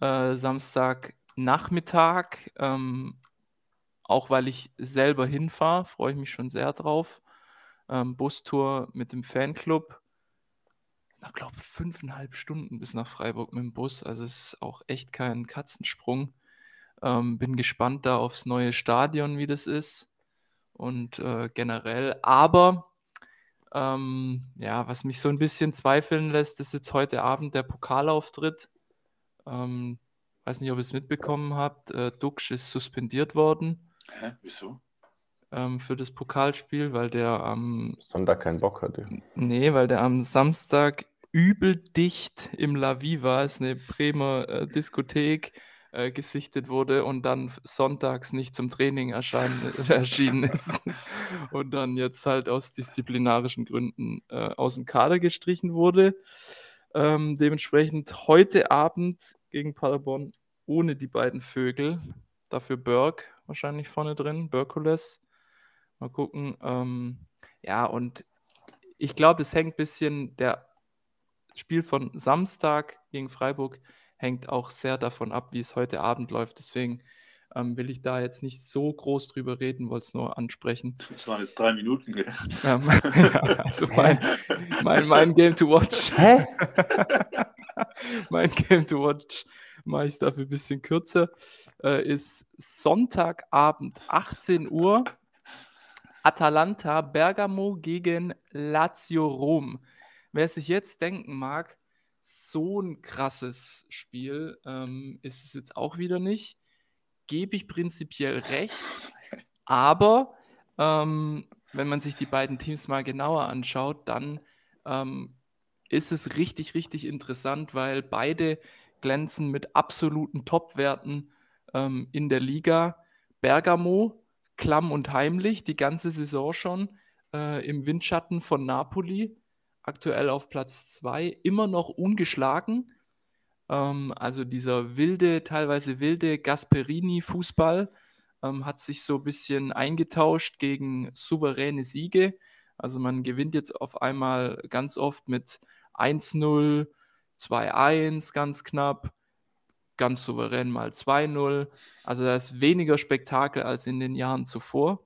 Äh, Samstagnachmittag. Ähm, auch weil ich selber hinfahre, freue ich mich schon sehr drauf. Ähm, Bustour mit dem Fanclub. Ich glaube, fünfeinhalb Stunden bis nach Freiburg mit dem Bus. Also es ist auch echt kein Katzensprung. Ähm, bin gespannt da aufs neue Stadion, wie das ist. Und äh, generell. Aber ähm, ja, was mich so ein bisschen zweifeln lässt, ist jetzt heute Abend der Pokalauftritt. Ähm, weiß nicht, ob ihr es mitbekommen habt. Äh, Duxch ist suspendiert worden Hä? Wieso? ähm, für das Pokalspiel, weil der am Sonntag keinen Bock hatte. Nee, weil der am Samstag übel dicht im La Viva, ist eine Bremer äh, Diskothek, äh, gesichtet wurde und dann sonntags nicht zum Training erscheinen, erschienen ist und dann jetzt halt aus disziplinarischen Gründen äh, aus dem Kader gestrichen wurde. Ähm, dementsprechend heute Abend gegen Paderborn ohne die beiden Vögel. Dafür Burke wahrscheinlich vorne drin, Berkules. Mal gucken. Ähm, ja, und ich glaube, es hängt ein bisschen, der Spiel von Samstag gegen Freiburg hängt auch sehr davon ab, wie es heute Abend läuft. Deswegen ähm, will ich da jetzt nicht so groß drüber reden, wollte es nur ansprechen. Das waren jetzt drei Minuten, gell? Ähm, ja, also mein, mein, mein Game to Watch. Hä? mein Game to Watch mache ich dafür ein bisschen kürzer. Äh, ist Sonntagabend, 18 Uhr. Atalanta Bergamo gegen Lazio Rom. Wer sich jetzt denken mag, so ein krasses Spiel ähm, ist es jetzt auch wieder nicht. Gebe ich prinzipiell recht. Aber ähm, wenn man sich die beiden Teams mal genauer anschaut, dann ähm, ist es richtig, richtig interessant, weil beide glänzen mit absoluten Top-Werten ähm, in der Liga. Bergamo, klamm und heimlich, die ganze Saison schon äh, im Windschatten von Napoli, aktuell auf Platz 2, immer noch ungeschlagen. Ähm, also dieser wilde, teilweise wilde Gasperini-Fußball ähm, hat sich so ein bisschen eingetauscht gegen souveräne Siege. Also man gewinnt jetzt auf einmal ganz oft mit 1-0, 2-1 ganz knapp, ganz souverän mal 2-0. Also da ist weniger Spektakel als in den Jahren zuvor.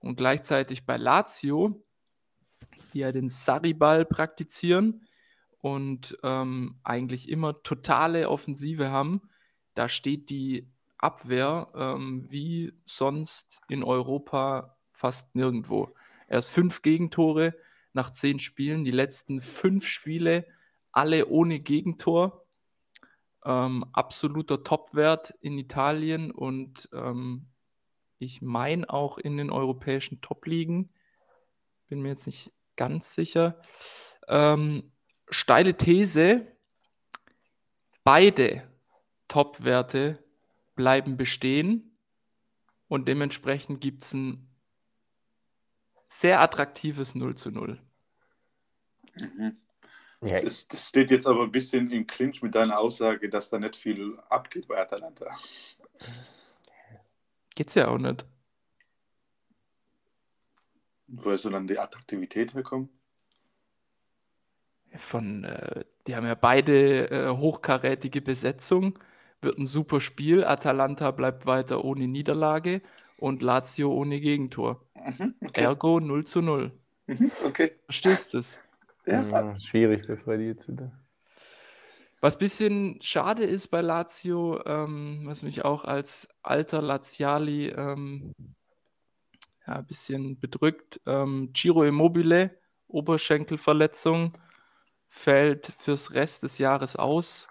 Und gleichzeitig bei Lazio, die ja den Sarri-Ball praktizieren und ähm, eigentlich immer totale Offensive haben, da steht die Abwehr ähm, wie sonst in Europa fast nirgendwo. Erst fünf Gegentore nach zehn Spielen, die letzten fünf Spiele alle ohne Gegentor. Ähm, absoluter Topwert in Italien und ähm, ich meine auch in den europäischen Top-Ligen. Bin mir jetzt nicht ganz sicher. Ähm, steile These: Beide Top-Werte bleiben bestehen und dementsprechend gibt es ein sehr attraktives 0 zu 0. Mhm. Ja, Das, das steht jetzt aber ein bisschen im Clinch mit deiner Aussage, dass da nicht viel abgeht bei Atalanta. Geht's ja auch nicht. Woher soll dann die Attraktivität herkommen? Von, äh, die haben ja beide äh, hochkarätige Besetzung. wird ein super Spiel. Atalanta bleibt weiter ohne Niederlage und Lazio ohne Gegentor. Mhm, okay. Ergo 0 zu 0. Mhm, okay. Verstehst du es? Ja. ja. Schwierig für Freddy jetzt wieder. Was ein bisschen schade ist bei Lazio, ähm, was mich auch als alter Laziali ähm, ja, ein bisschen bedrückt, ähm, Giro Immobile, Oberschenkelverletzung, fällt fürs Rest des Jahres aus.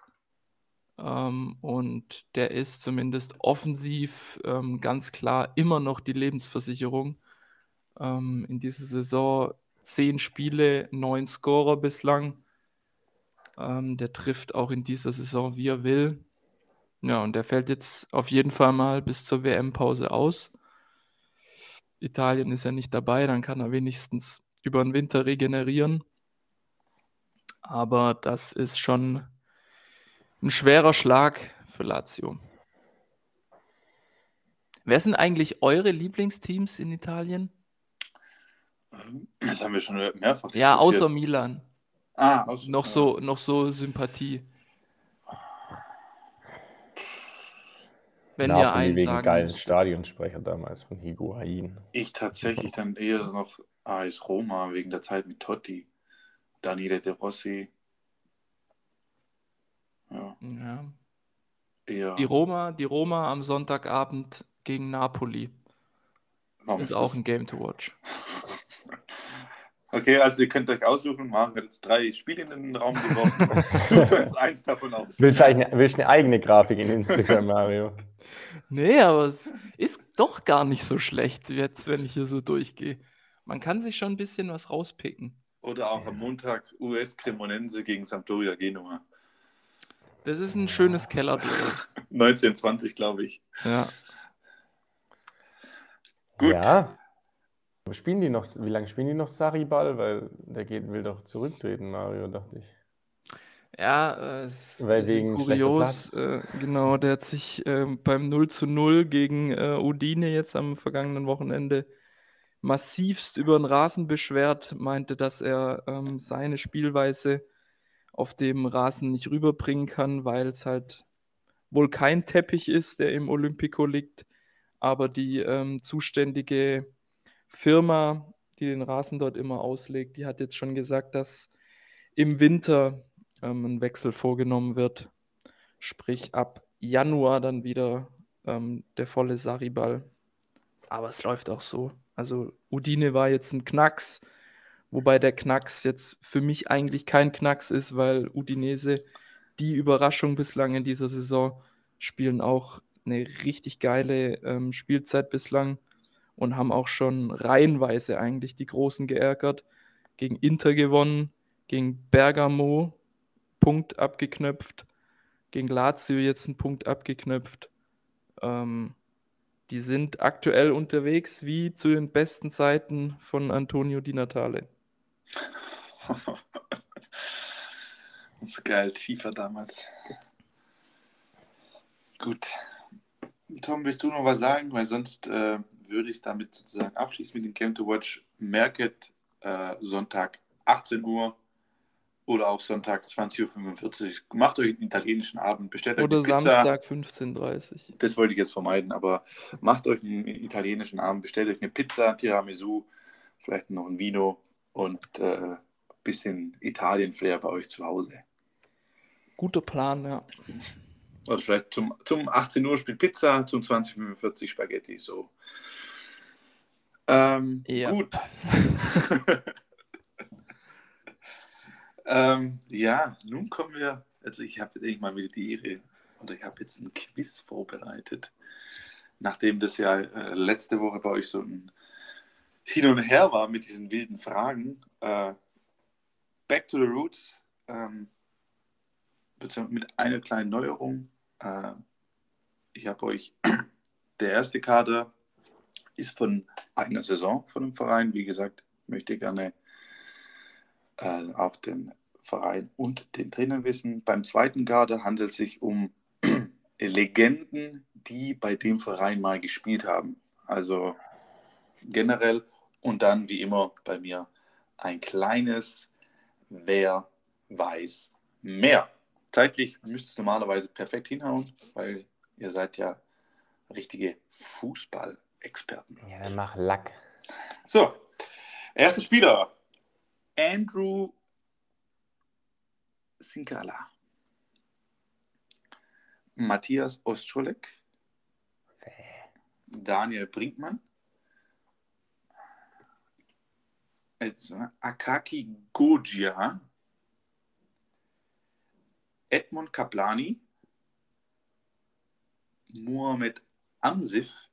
Ähm, und der ist zumindest offensiv ähm, ganz klar immer noch die Lebensversicherung. Ähm, in dieser Saison zehn Spiele, neun Scorer bislang. Ähm, der trifft auch in dieser Saison, wie er will. Ja, und der fällt jetzt auf jeden Fall mal bis zur WM-Pause aus. Italien ist ja nicht dabei, dann kann er wenigstens über den Winter regenerieren. Aber das ist schon ein schwerer Schlag für Lazio. Wer sind eigentlich eure Lieblingsteams in Italien? Das haben wir schon mehrfach Ja, außer Milan. Ah, außer noch so Noch so Sympathie. Wenn Napoli ihr einen wegen sagen geilen müsst. Stadionsprecher damals von Higuain. Ich tatsächlich dann eher noch AS Roma wegen der Zeit mit Totti, Daniele De Rossi. Ja. ja. Eher. Die Roma, die Roma am Sonntagabend gegen Napoli. Warum ist, ist auch ein Game to watch. Okay, also ihr könnt euch aussuchen, Mario hat jetzt drei Spiele in den Raum geworfen. du kannst eins davon aus. Willst du eine, willst eine eigene Grafik in Instagram, Mario? Nee, aber es ist doch gar nicht so schlecht, jetzt, wenn ich hier so durchgehe. Man kann sich schon ein bisschen was rauspicken. Oder auch am Montag US Cremonense gegen Sampdoria Genua. Das ist ein schönes Kellerduell. 1920, glaube ich. Ja. Gut. Ja. Spielen die noch, wie lange spielen die noch Sariball? Weil der geht, will doch zurücktreten, Mario, dachte ich. Ja, äh, es ist Weil wegen kurios. Äh, genau, der hat sich äh, beim 0 zu 0 gegen äh, Udine jetzt am vergangenen Wochenende massivst über den Rasen beschwert, meinte, dass er ähm, seine Spielweise auf dem Rasen nicht rüberbringen kann, weil es halt wohl kein Teppich ist, der im Olympico liegt, aber die ähm, zuständige Firma, die den Rasen dort immer auslegt, die hat jetzt schon gesagt, dass im Winter ähm, ein Wechsel vorgenommen wird. Sprich ab Januar dann wieder ähm, der volle Sariball. Aber es läuft auch so. Also Udine war jetzt ein Knacks, wobei der Knacks jetzt für mich eigentlich kein Knacks ist, weil Udinese die Überraschung bislang in dieser Saison spielen auch eine richtig geile ähm, Spielzeit bislang und haben auch schon reihenweise eigentlich die Großen geärgert. Gegen Inter gewonnen, gegen Bergamo Punkt abgeknöpft, gegen Lazio jetzt einen Punkt abgeknöpft. Ähm, die sind aktuell unterwegs wie zu den besten Zeiten von Antonio Di Natale. das ist geil, FIFA damals. Gut. Tom, willst du noch was sagen? Weil sonst äh, würde ich damit sozusagen abschließen mit dem Game to Watch. Merket äh, Sonntag 18 Uhr oder auch Sonntag 20.45 Uhr. Macht euch einen italienischen Abend, bestellt euch Oder eine Pizza. Samstag 15.30 Uhr. Das wollte ich jetzt vermeiden, aber macht euch einen italienischen Abend, bestellt euch eine Pizza, Tiramisu, vielleicht noch ein Vino und äh, ein bisschen Italien-Flair bei euch zu Hause. Guter Plan, ja. Oder vielleicht zum, zum 18 Uhr spielt Pizza, zum 20.45 Uhr Spaghetti, so. Ähm, ja. Gut. ähm, ja, nun kommen wir, also ich habe jetzt mal wieder die Ehre, oder ich habe jetzt ein Quiz vorbereitet, nachdem das ja äh, letzte Woche bei euch so ein Hin und Her war mit diesen wilden Fragen. Äh, back to the Roots, ähm, mit einer kleinen Neuerung. Äh, ich habe euch der erste Kader ist von einer Saison von dem Verein. Wie gesagt, möchte gerne äh, auch den Verein und den Trainer wissen. Beim zweiten Kader handelt es sich um Legenden, die bei dem Verein mal gespielt haben. Also generell und dann wie immer bei mir ein kleines Wer weiß mehr. Zeitlich müsste es normalerweise perfekt hinhauen, weil ihr seid ja richtige Fußballexperten. Ja, dann mach Lack. So, erster Spieler. Andrew Sinkala. Matthias Ostscholek. Daniel Brinkmann. Jetzt, äh, Akaki Gojia. Edmund Kaplani. Mohamed Amsif.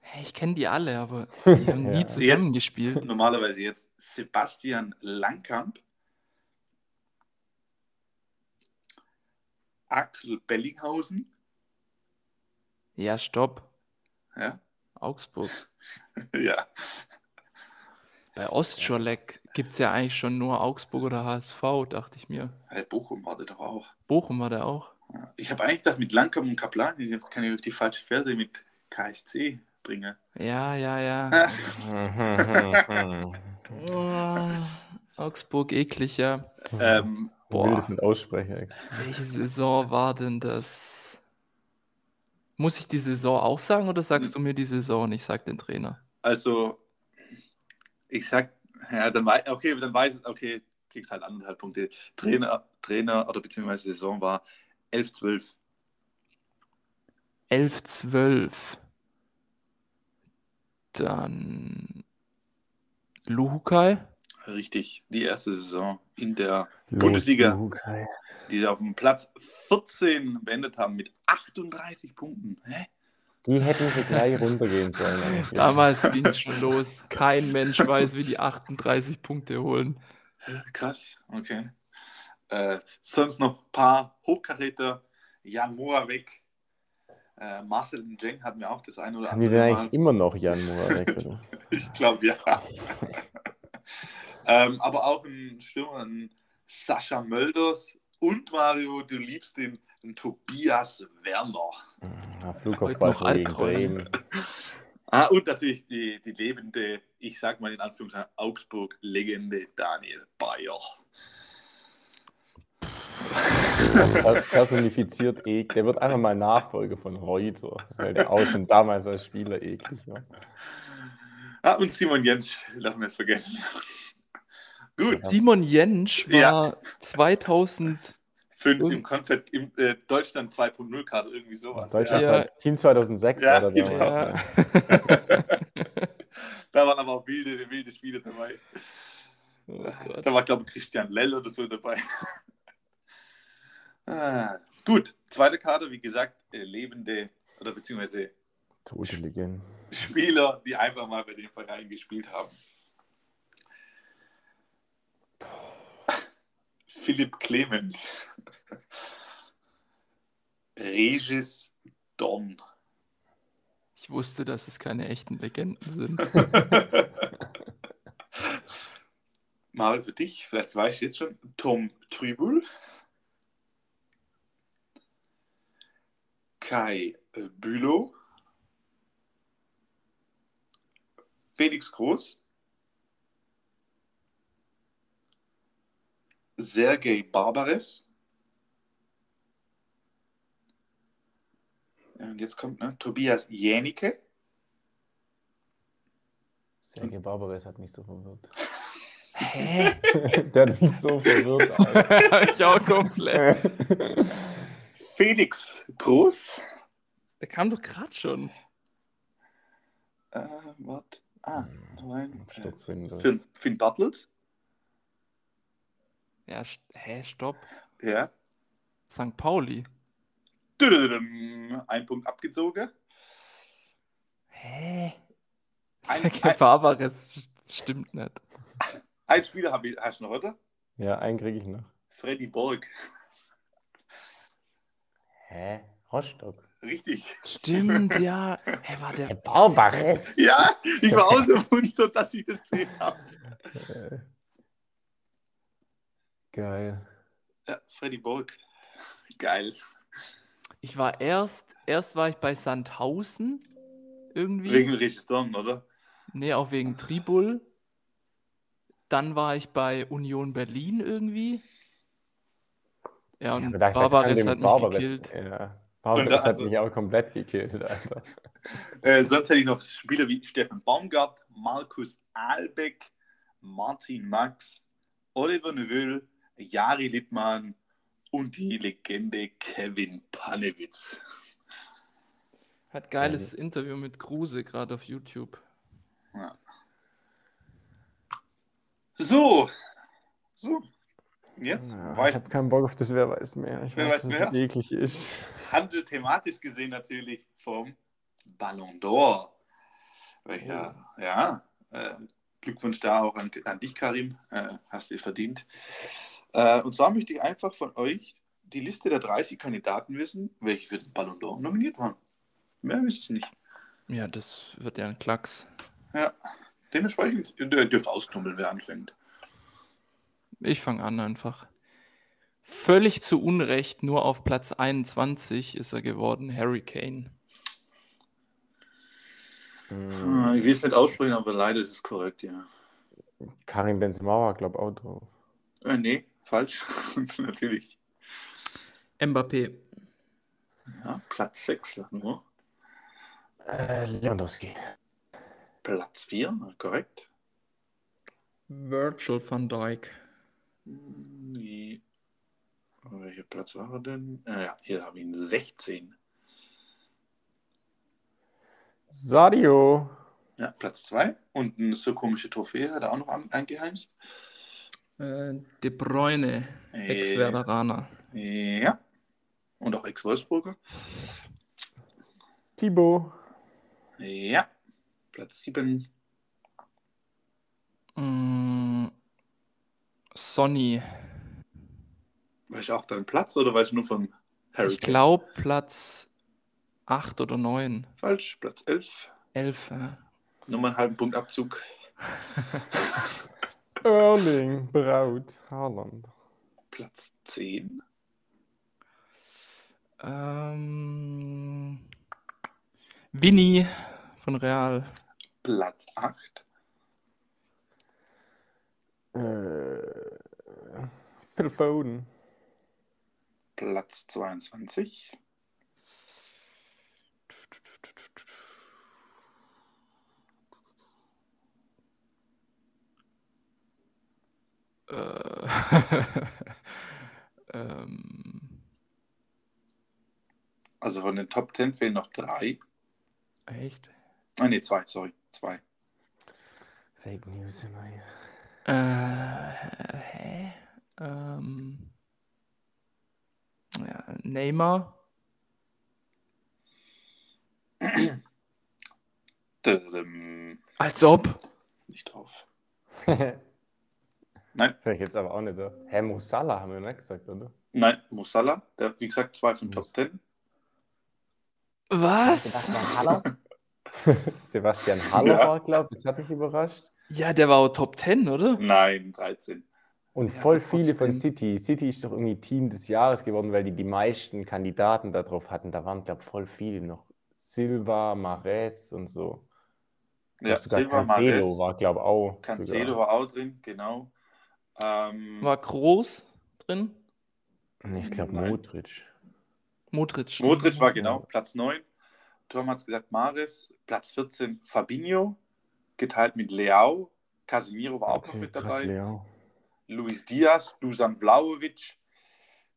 Hey, ich kenne die alle, aber die haben nie Ja. zusammengespielt. Normalerweise jetzt Sebastian Langkamp. Axel Bellinghausen. Ja, stopp. Ja, Augsburg. ja. Bei Ostscholek gibt es ja eigentlich schon nur Augsburg oder HSV, dachte ich mir. Hey, Bochum war der doch auch. Bochum war der auch. Ich habe eigentlich das mit Langkamp und Kaplan, jetzt kann ich auf die falsche Pferde mit KSC bringen. Ja, ja, ja. Oh, Augsburg eklig, ja. ähm, Ich will Boah. das nicht aussprechen. Welche Saison war denn das? Muss ich die Saison auch sagen oder sagst du mir die Saison und ich sag den Trainer? also, ich sag, ja, dann weiß, okay, dann weiß ich, okay, kriegst halt anderthalb Punkte. Trainer, Trainer oder beziehungsweise Saison war 11, 12. 11, 12. Dann Luhukai. Richtig, die erste Saison in der Los, Bundesliga, Lukai. die sie auf dem Platz 14 beendet haben mit 38 Punkten. Hä? Die hätten sie gleich runtergehen sollen. eigentlich. Damals ging es schon los. Kein Mensch weiß, wie die 38 Punkte holen. Krass, okay. Äh, sonst noch ein paar Hochkaräter. Jan Moravec, äh, Marcel Njeng hatten wir auch das eine oder Haben andere denn Mal. eigentlich immer noch Jan Moravec? oder? Ich glaube, ja. ähm, aber auch ein Stürmer, ein Sascha Mölders und Mario, du liebst den, den Tobias Werner. Ja, Flugkopfball gegen. Bremen. Ah, und natürlich die, die lebende, ich sag mal in Anführungszeichen, Augsburg-Legende Daniel Bayer. Per- Personifiziert eklig. Der wird einfach mal Nachfolger von Reuter, weil der auch schon damals als Spieler eklig war. Ah, und Simon Jentsch, lassen wir es vergessen. Gut. Simon Jentsch war Ja. 2000. fünf im Confed, im äh, Deutschland 2.0 Karte, irgendwie sowas. Deutschland Ja. Team 2006 Ja, war der damals. Ja. Ja. Da waren aber auch wilde, wilde Spiele dabei. Oh Gott. Da war, glaube ich, Christian Lell oder so dabei. ah, gut, zweite Karte, wie gesagt, äh, lebende oder beziehungsweise Tote Legende. Spieler, die einfach mal bei dem Verein gespielt haben. Philipp Clement. Regis Don. Ich wusste, dass es keine echten Legenden sind. Mal für dich, vielleicht weißt du jetzt schon, Tom Trübel. Kai äh, Bülow. Felix Groß. Sergei Barbares. Und jetzt kommt ne, Tobias Jänicke. Sergei Barbares hat mich so verwirrt. Hä? Der hat mich so verwirrt, Alter. ich auch komplett. Felix Groß. Der kam doch gerade schon. Äh, warte. Ah, nein. Äh, Finn Bartels. Ja, st hä, stopp. Ja. St. Pauli. Ein Punkt abgezogen. Hä? Ein- ein- Barbares stimmt nicht. Ein Spieler hab ich, hast du noch, oder? Ja, einen kriege ich noch. Freddy Borg. Hä? Rostock. Richtig. Stimmt, ja. Hä, war der. Barbares. Ja, ich war auch so verwundert, dass ich das gesehen habe. Geil. Ja, Freddy Borg. Geil. Ich war erst, erst war ich bei Sandhausen irgendwie. Wegen Don, oder? Nee, auch wegen Tribul. Dann war ich bei Union Berlin irgendwie. Ja, und kann Barbares hat mich Barbares- gekillt. Ja. Barbares da- hat also- mich auch komplett gekillt, Alter. Äh, sonst hätte ich noch Spieler wie Steffen Baumgart, Markus Albeck, Martin Max, Oliver Neville, Jari Lippmann und die Legende Kevin Panewitz. Hat geiles Interview mit Kruse gerade auf YouTube. Ja. So, so. Jetzt Ja, ich weiß habe keinen Bock auf das Wer weiß mehr. Ich Wer weiß, weiß dass mehr? es eklig ist. handelt thematisch gesehen natürlich vom Ballon d'Or. Welcher, ja, äh, Glückwunsch da auch an, an dich, Karim, äh, hast du verdient. Äh, und zwar möchte ich einfach von euch die Liste der 30 Kandidaten wissen, welche für den Ballon d'Or nominiert waren. Mehr wisst es nicht. Ja, das wird ja ein Klacks. Ja, dementsprechend ihr dürft ausknubbeln, wer anfängt. Ich fange an einfach. Völlig zu Unrecht, nur auf Platz 21 ist er geworden, Harry Kane. Hm, Ich will es nicht aussprechen, aber leider ist es korrekt, ja. Karim Benzema war, glaube ich, auch drauf. Äh, nee, falsch. Natürlich. Mbappé. Ja, Platz 6 nur. Äh, Lewandowski. Platz 4, korrekt. Virgil van Dijk. Nee. Welcher Platz war er denn? Äh, ja, hier habe ich ihn 16. Sadio. Ja, Platz 2. Und eine so komische Trophäe hat er auch noch an- eingeheimst. Äh, De Bruyne. Äh, Ex-Werderaner. Ja. Und auch Ex-Wolfsburger. Thibaut. Ja. Platz 7. Mm, Sonny. Weißt du auch deinen Platz oder weißt du nur von Harry Ich glaube Platz 8 oder 9. Falsch. Platz 11. 11. Ja. Nochmal einen halben Punkt Abzug. Erling Braut. Haaland. Platz 10. Ähm, Winnie von Real. Platz 8. Äh, Phil Foden. Platz 22. ähm, Also von den Top 10 fehlen noch drei. echt? Ah, nee, zwei, sorry. Zwei. Fake News immer hier. Äh, hä? Ähm, ja, Neymar. Als ob. Nicht drauf. Nein. Ich jetzt aber auch nicht. Oder? Herr Musala haben wir nicht gesagt, oder? Nein, Musala. Der, wie gesagt, zwei von Top 10. Was? Sebastian Haller. Sebastian Haller Ja. war, glaube ich, das hat mich überrascht. Ja, der war auch Top 10, oder? Nein, 13. Und Ja, voll viele von. City. City ist doch irgendwie Team des Jahres geworden, weil die die meisten Kandidaten darauf hatten. Da waren, glaube ich, voll viele noch. Silva, Mares und so. Ja, Silva, Cancelo Mahrez. war, glaube ich, auch. Cancelo sogar. war auch drin, genau. Ähm, War groß drin. Ich glaube. Modric. Modric. Modric war genau Platz 9. Tom hat es gesagt, Maris. Platz 14, Fabinho. Geteilt mit Leao. Casemiro war auch noch mit krass, dabei. Leo. Luis Diaz, Dusan Vlaovic.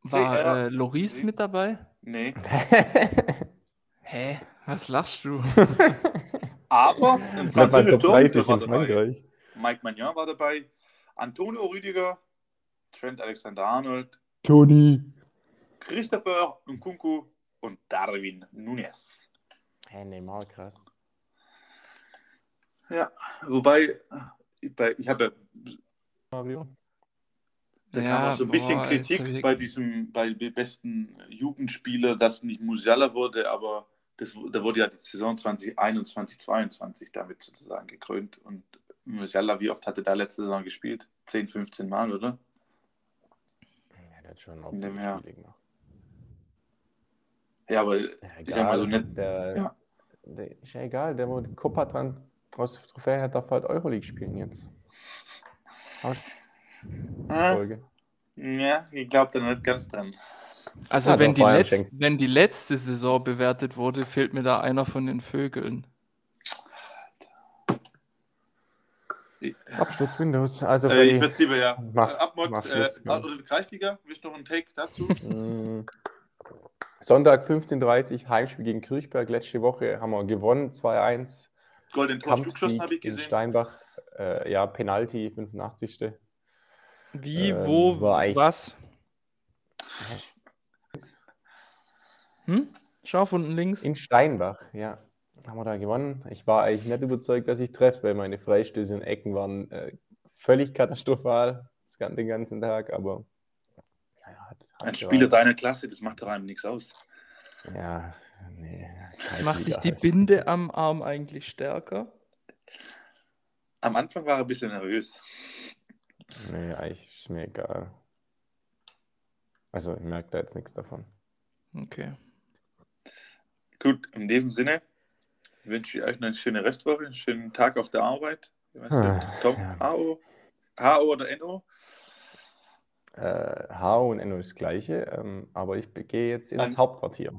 War Ja. äh, Loris mit dabei? Nee. Hä? Was lachst du? Aber ein Ich glaube, man französischer Top 30 Torhüter war dabei. Mike Magnan war dabei. Antonio Rüdiger. Trent Alexander-Arnold. Toni. Christopher Nkunku und Darwin Nunes. Hey, Neymar, krass. Ja, wobei, äh, bei, ich habe ja Mario. Da Ja, kam auch so ein bisschen boah, Kritik ich- bei diesem, bei dem besten Jugendspieler, dass nicht Musiala wurde, aber das, da wurde ja die Saison 2021, 2022 damit sozusagen gekrönt. Und Musiala, wie oft hatte der letzte Saison gespielt? 10, 15 Mal, oder? Ja, der hat schon auch In dem viele Jahr. Spiele gemacht. Ja, aber Ja, Ich sag mal so egal, nicht- Der, ja. der, ist ja egal, der, wo die Copa dran draus Trophäe hat, darf halt Euroleague spielen jetzt. Folge. Ja, ich glaube da nicht ganz dran. Also Ja, wenn, die Bayern letz schenkt. wenn die letzte Saison bewertet wurde, fehlt mir da einer von den Vögeln. Absturz Windows. Also Äh, ich würde lieber ja. Mach- äh, Abmod, mach äh, ja. oder Kreisliga, willst du noch einen Take dazu? Mm. Sonntag 15.30 Uhr, Heimspiel gegen Kirchberg. Letzte Woche haben wir gewonnen, 2-1. Golden Tor habe ich in gesehen. Steinbach. Äh, ja, Penalty, 85. Wie, Ähm, wo, was? Hm? Scharf unten links. In Steinbach, ja. Haben wir da gewonnen. Ich war eigentlich nicht überzeugt, dass ich treffe, weil meine Freistöße und Ecken waren äh, völlig katastrophal den ganzen Tag, aber naja, hat, hat Ein. Spieler deiner Klasse, das macht doch einem nichts aus. Ja, nee. Macht dich die. Binde am Arm eigentlich stärker? Am Anfang war er ein bisschen nervös. Nee, eigentlich ist mir egal. Also, ich merke da jetzt nichts davon. Okay. Gut, in diesem Sinne wünsche ich euch noch eine schöne Restwoche, einen schönen Tag auf der Arbeit. Ah, Tom, ja. HO, HO oder NO? Äh, HO und NO ist das gleiche, ähm, aber ich gehe jetzt ins An- Hauptquartier.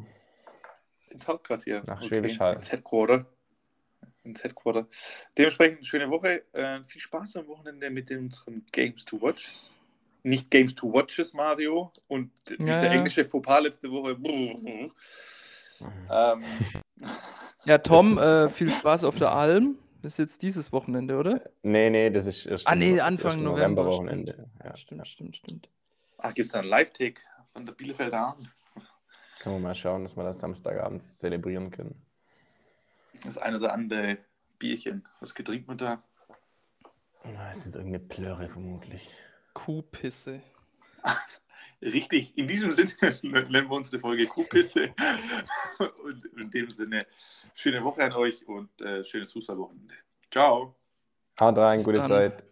Ins Hauptquartier. Nach Schwäbisch Hall. Ins Headquarter. Ins Headquarter. Dementsprechend schöne Woche. Äh, viel Spaß am Wochenende mit unseren Games to Watch. Nicht Games to Watches, Mario. Und dieser Ja, ja. englische Fauxpas letzte Woche. Ähm, Ja, Tom, äh, viel Spaß auf der Alm. Das ist jetzt dieses Wochenende, oder? Nee, nee, das ist erst Ah, nee, Anfang erste November, Novemberwochenende. Ja, Stimmt, stimmt, stimmt. ach, gibt es da einen Live-Take von der Bielefelder Arm? Können wir mal schauen, dass wir das Samstagabend zelebrieren können. Das eine oder andere Bierchen. Was getrinkt man da? Na, Es sind irgendeine Plörre vermutlich. Kuhpisse. Richtig, in diesem Sinne nennen wir unsere Folge Kuhpisse. Und in dem Sinne, schöne Woche an euch und äh, schönes Fußballwochenende. Ciao. Haut rein, Bis gute dann. Zeit.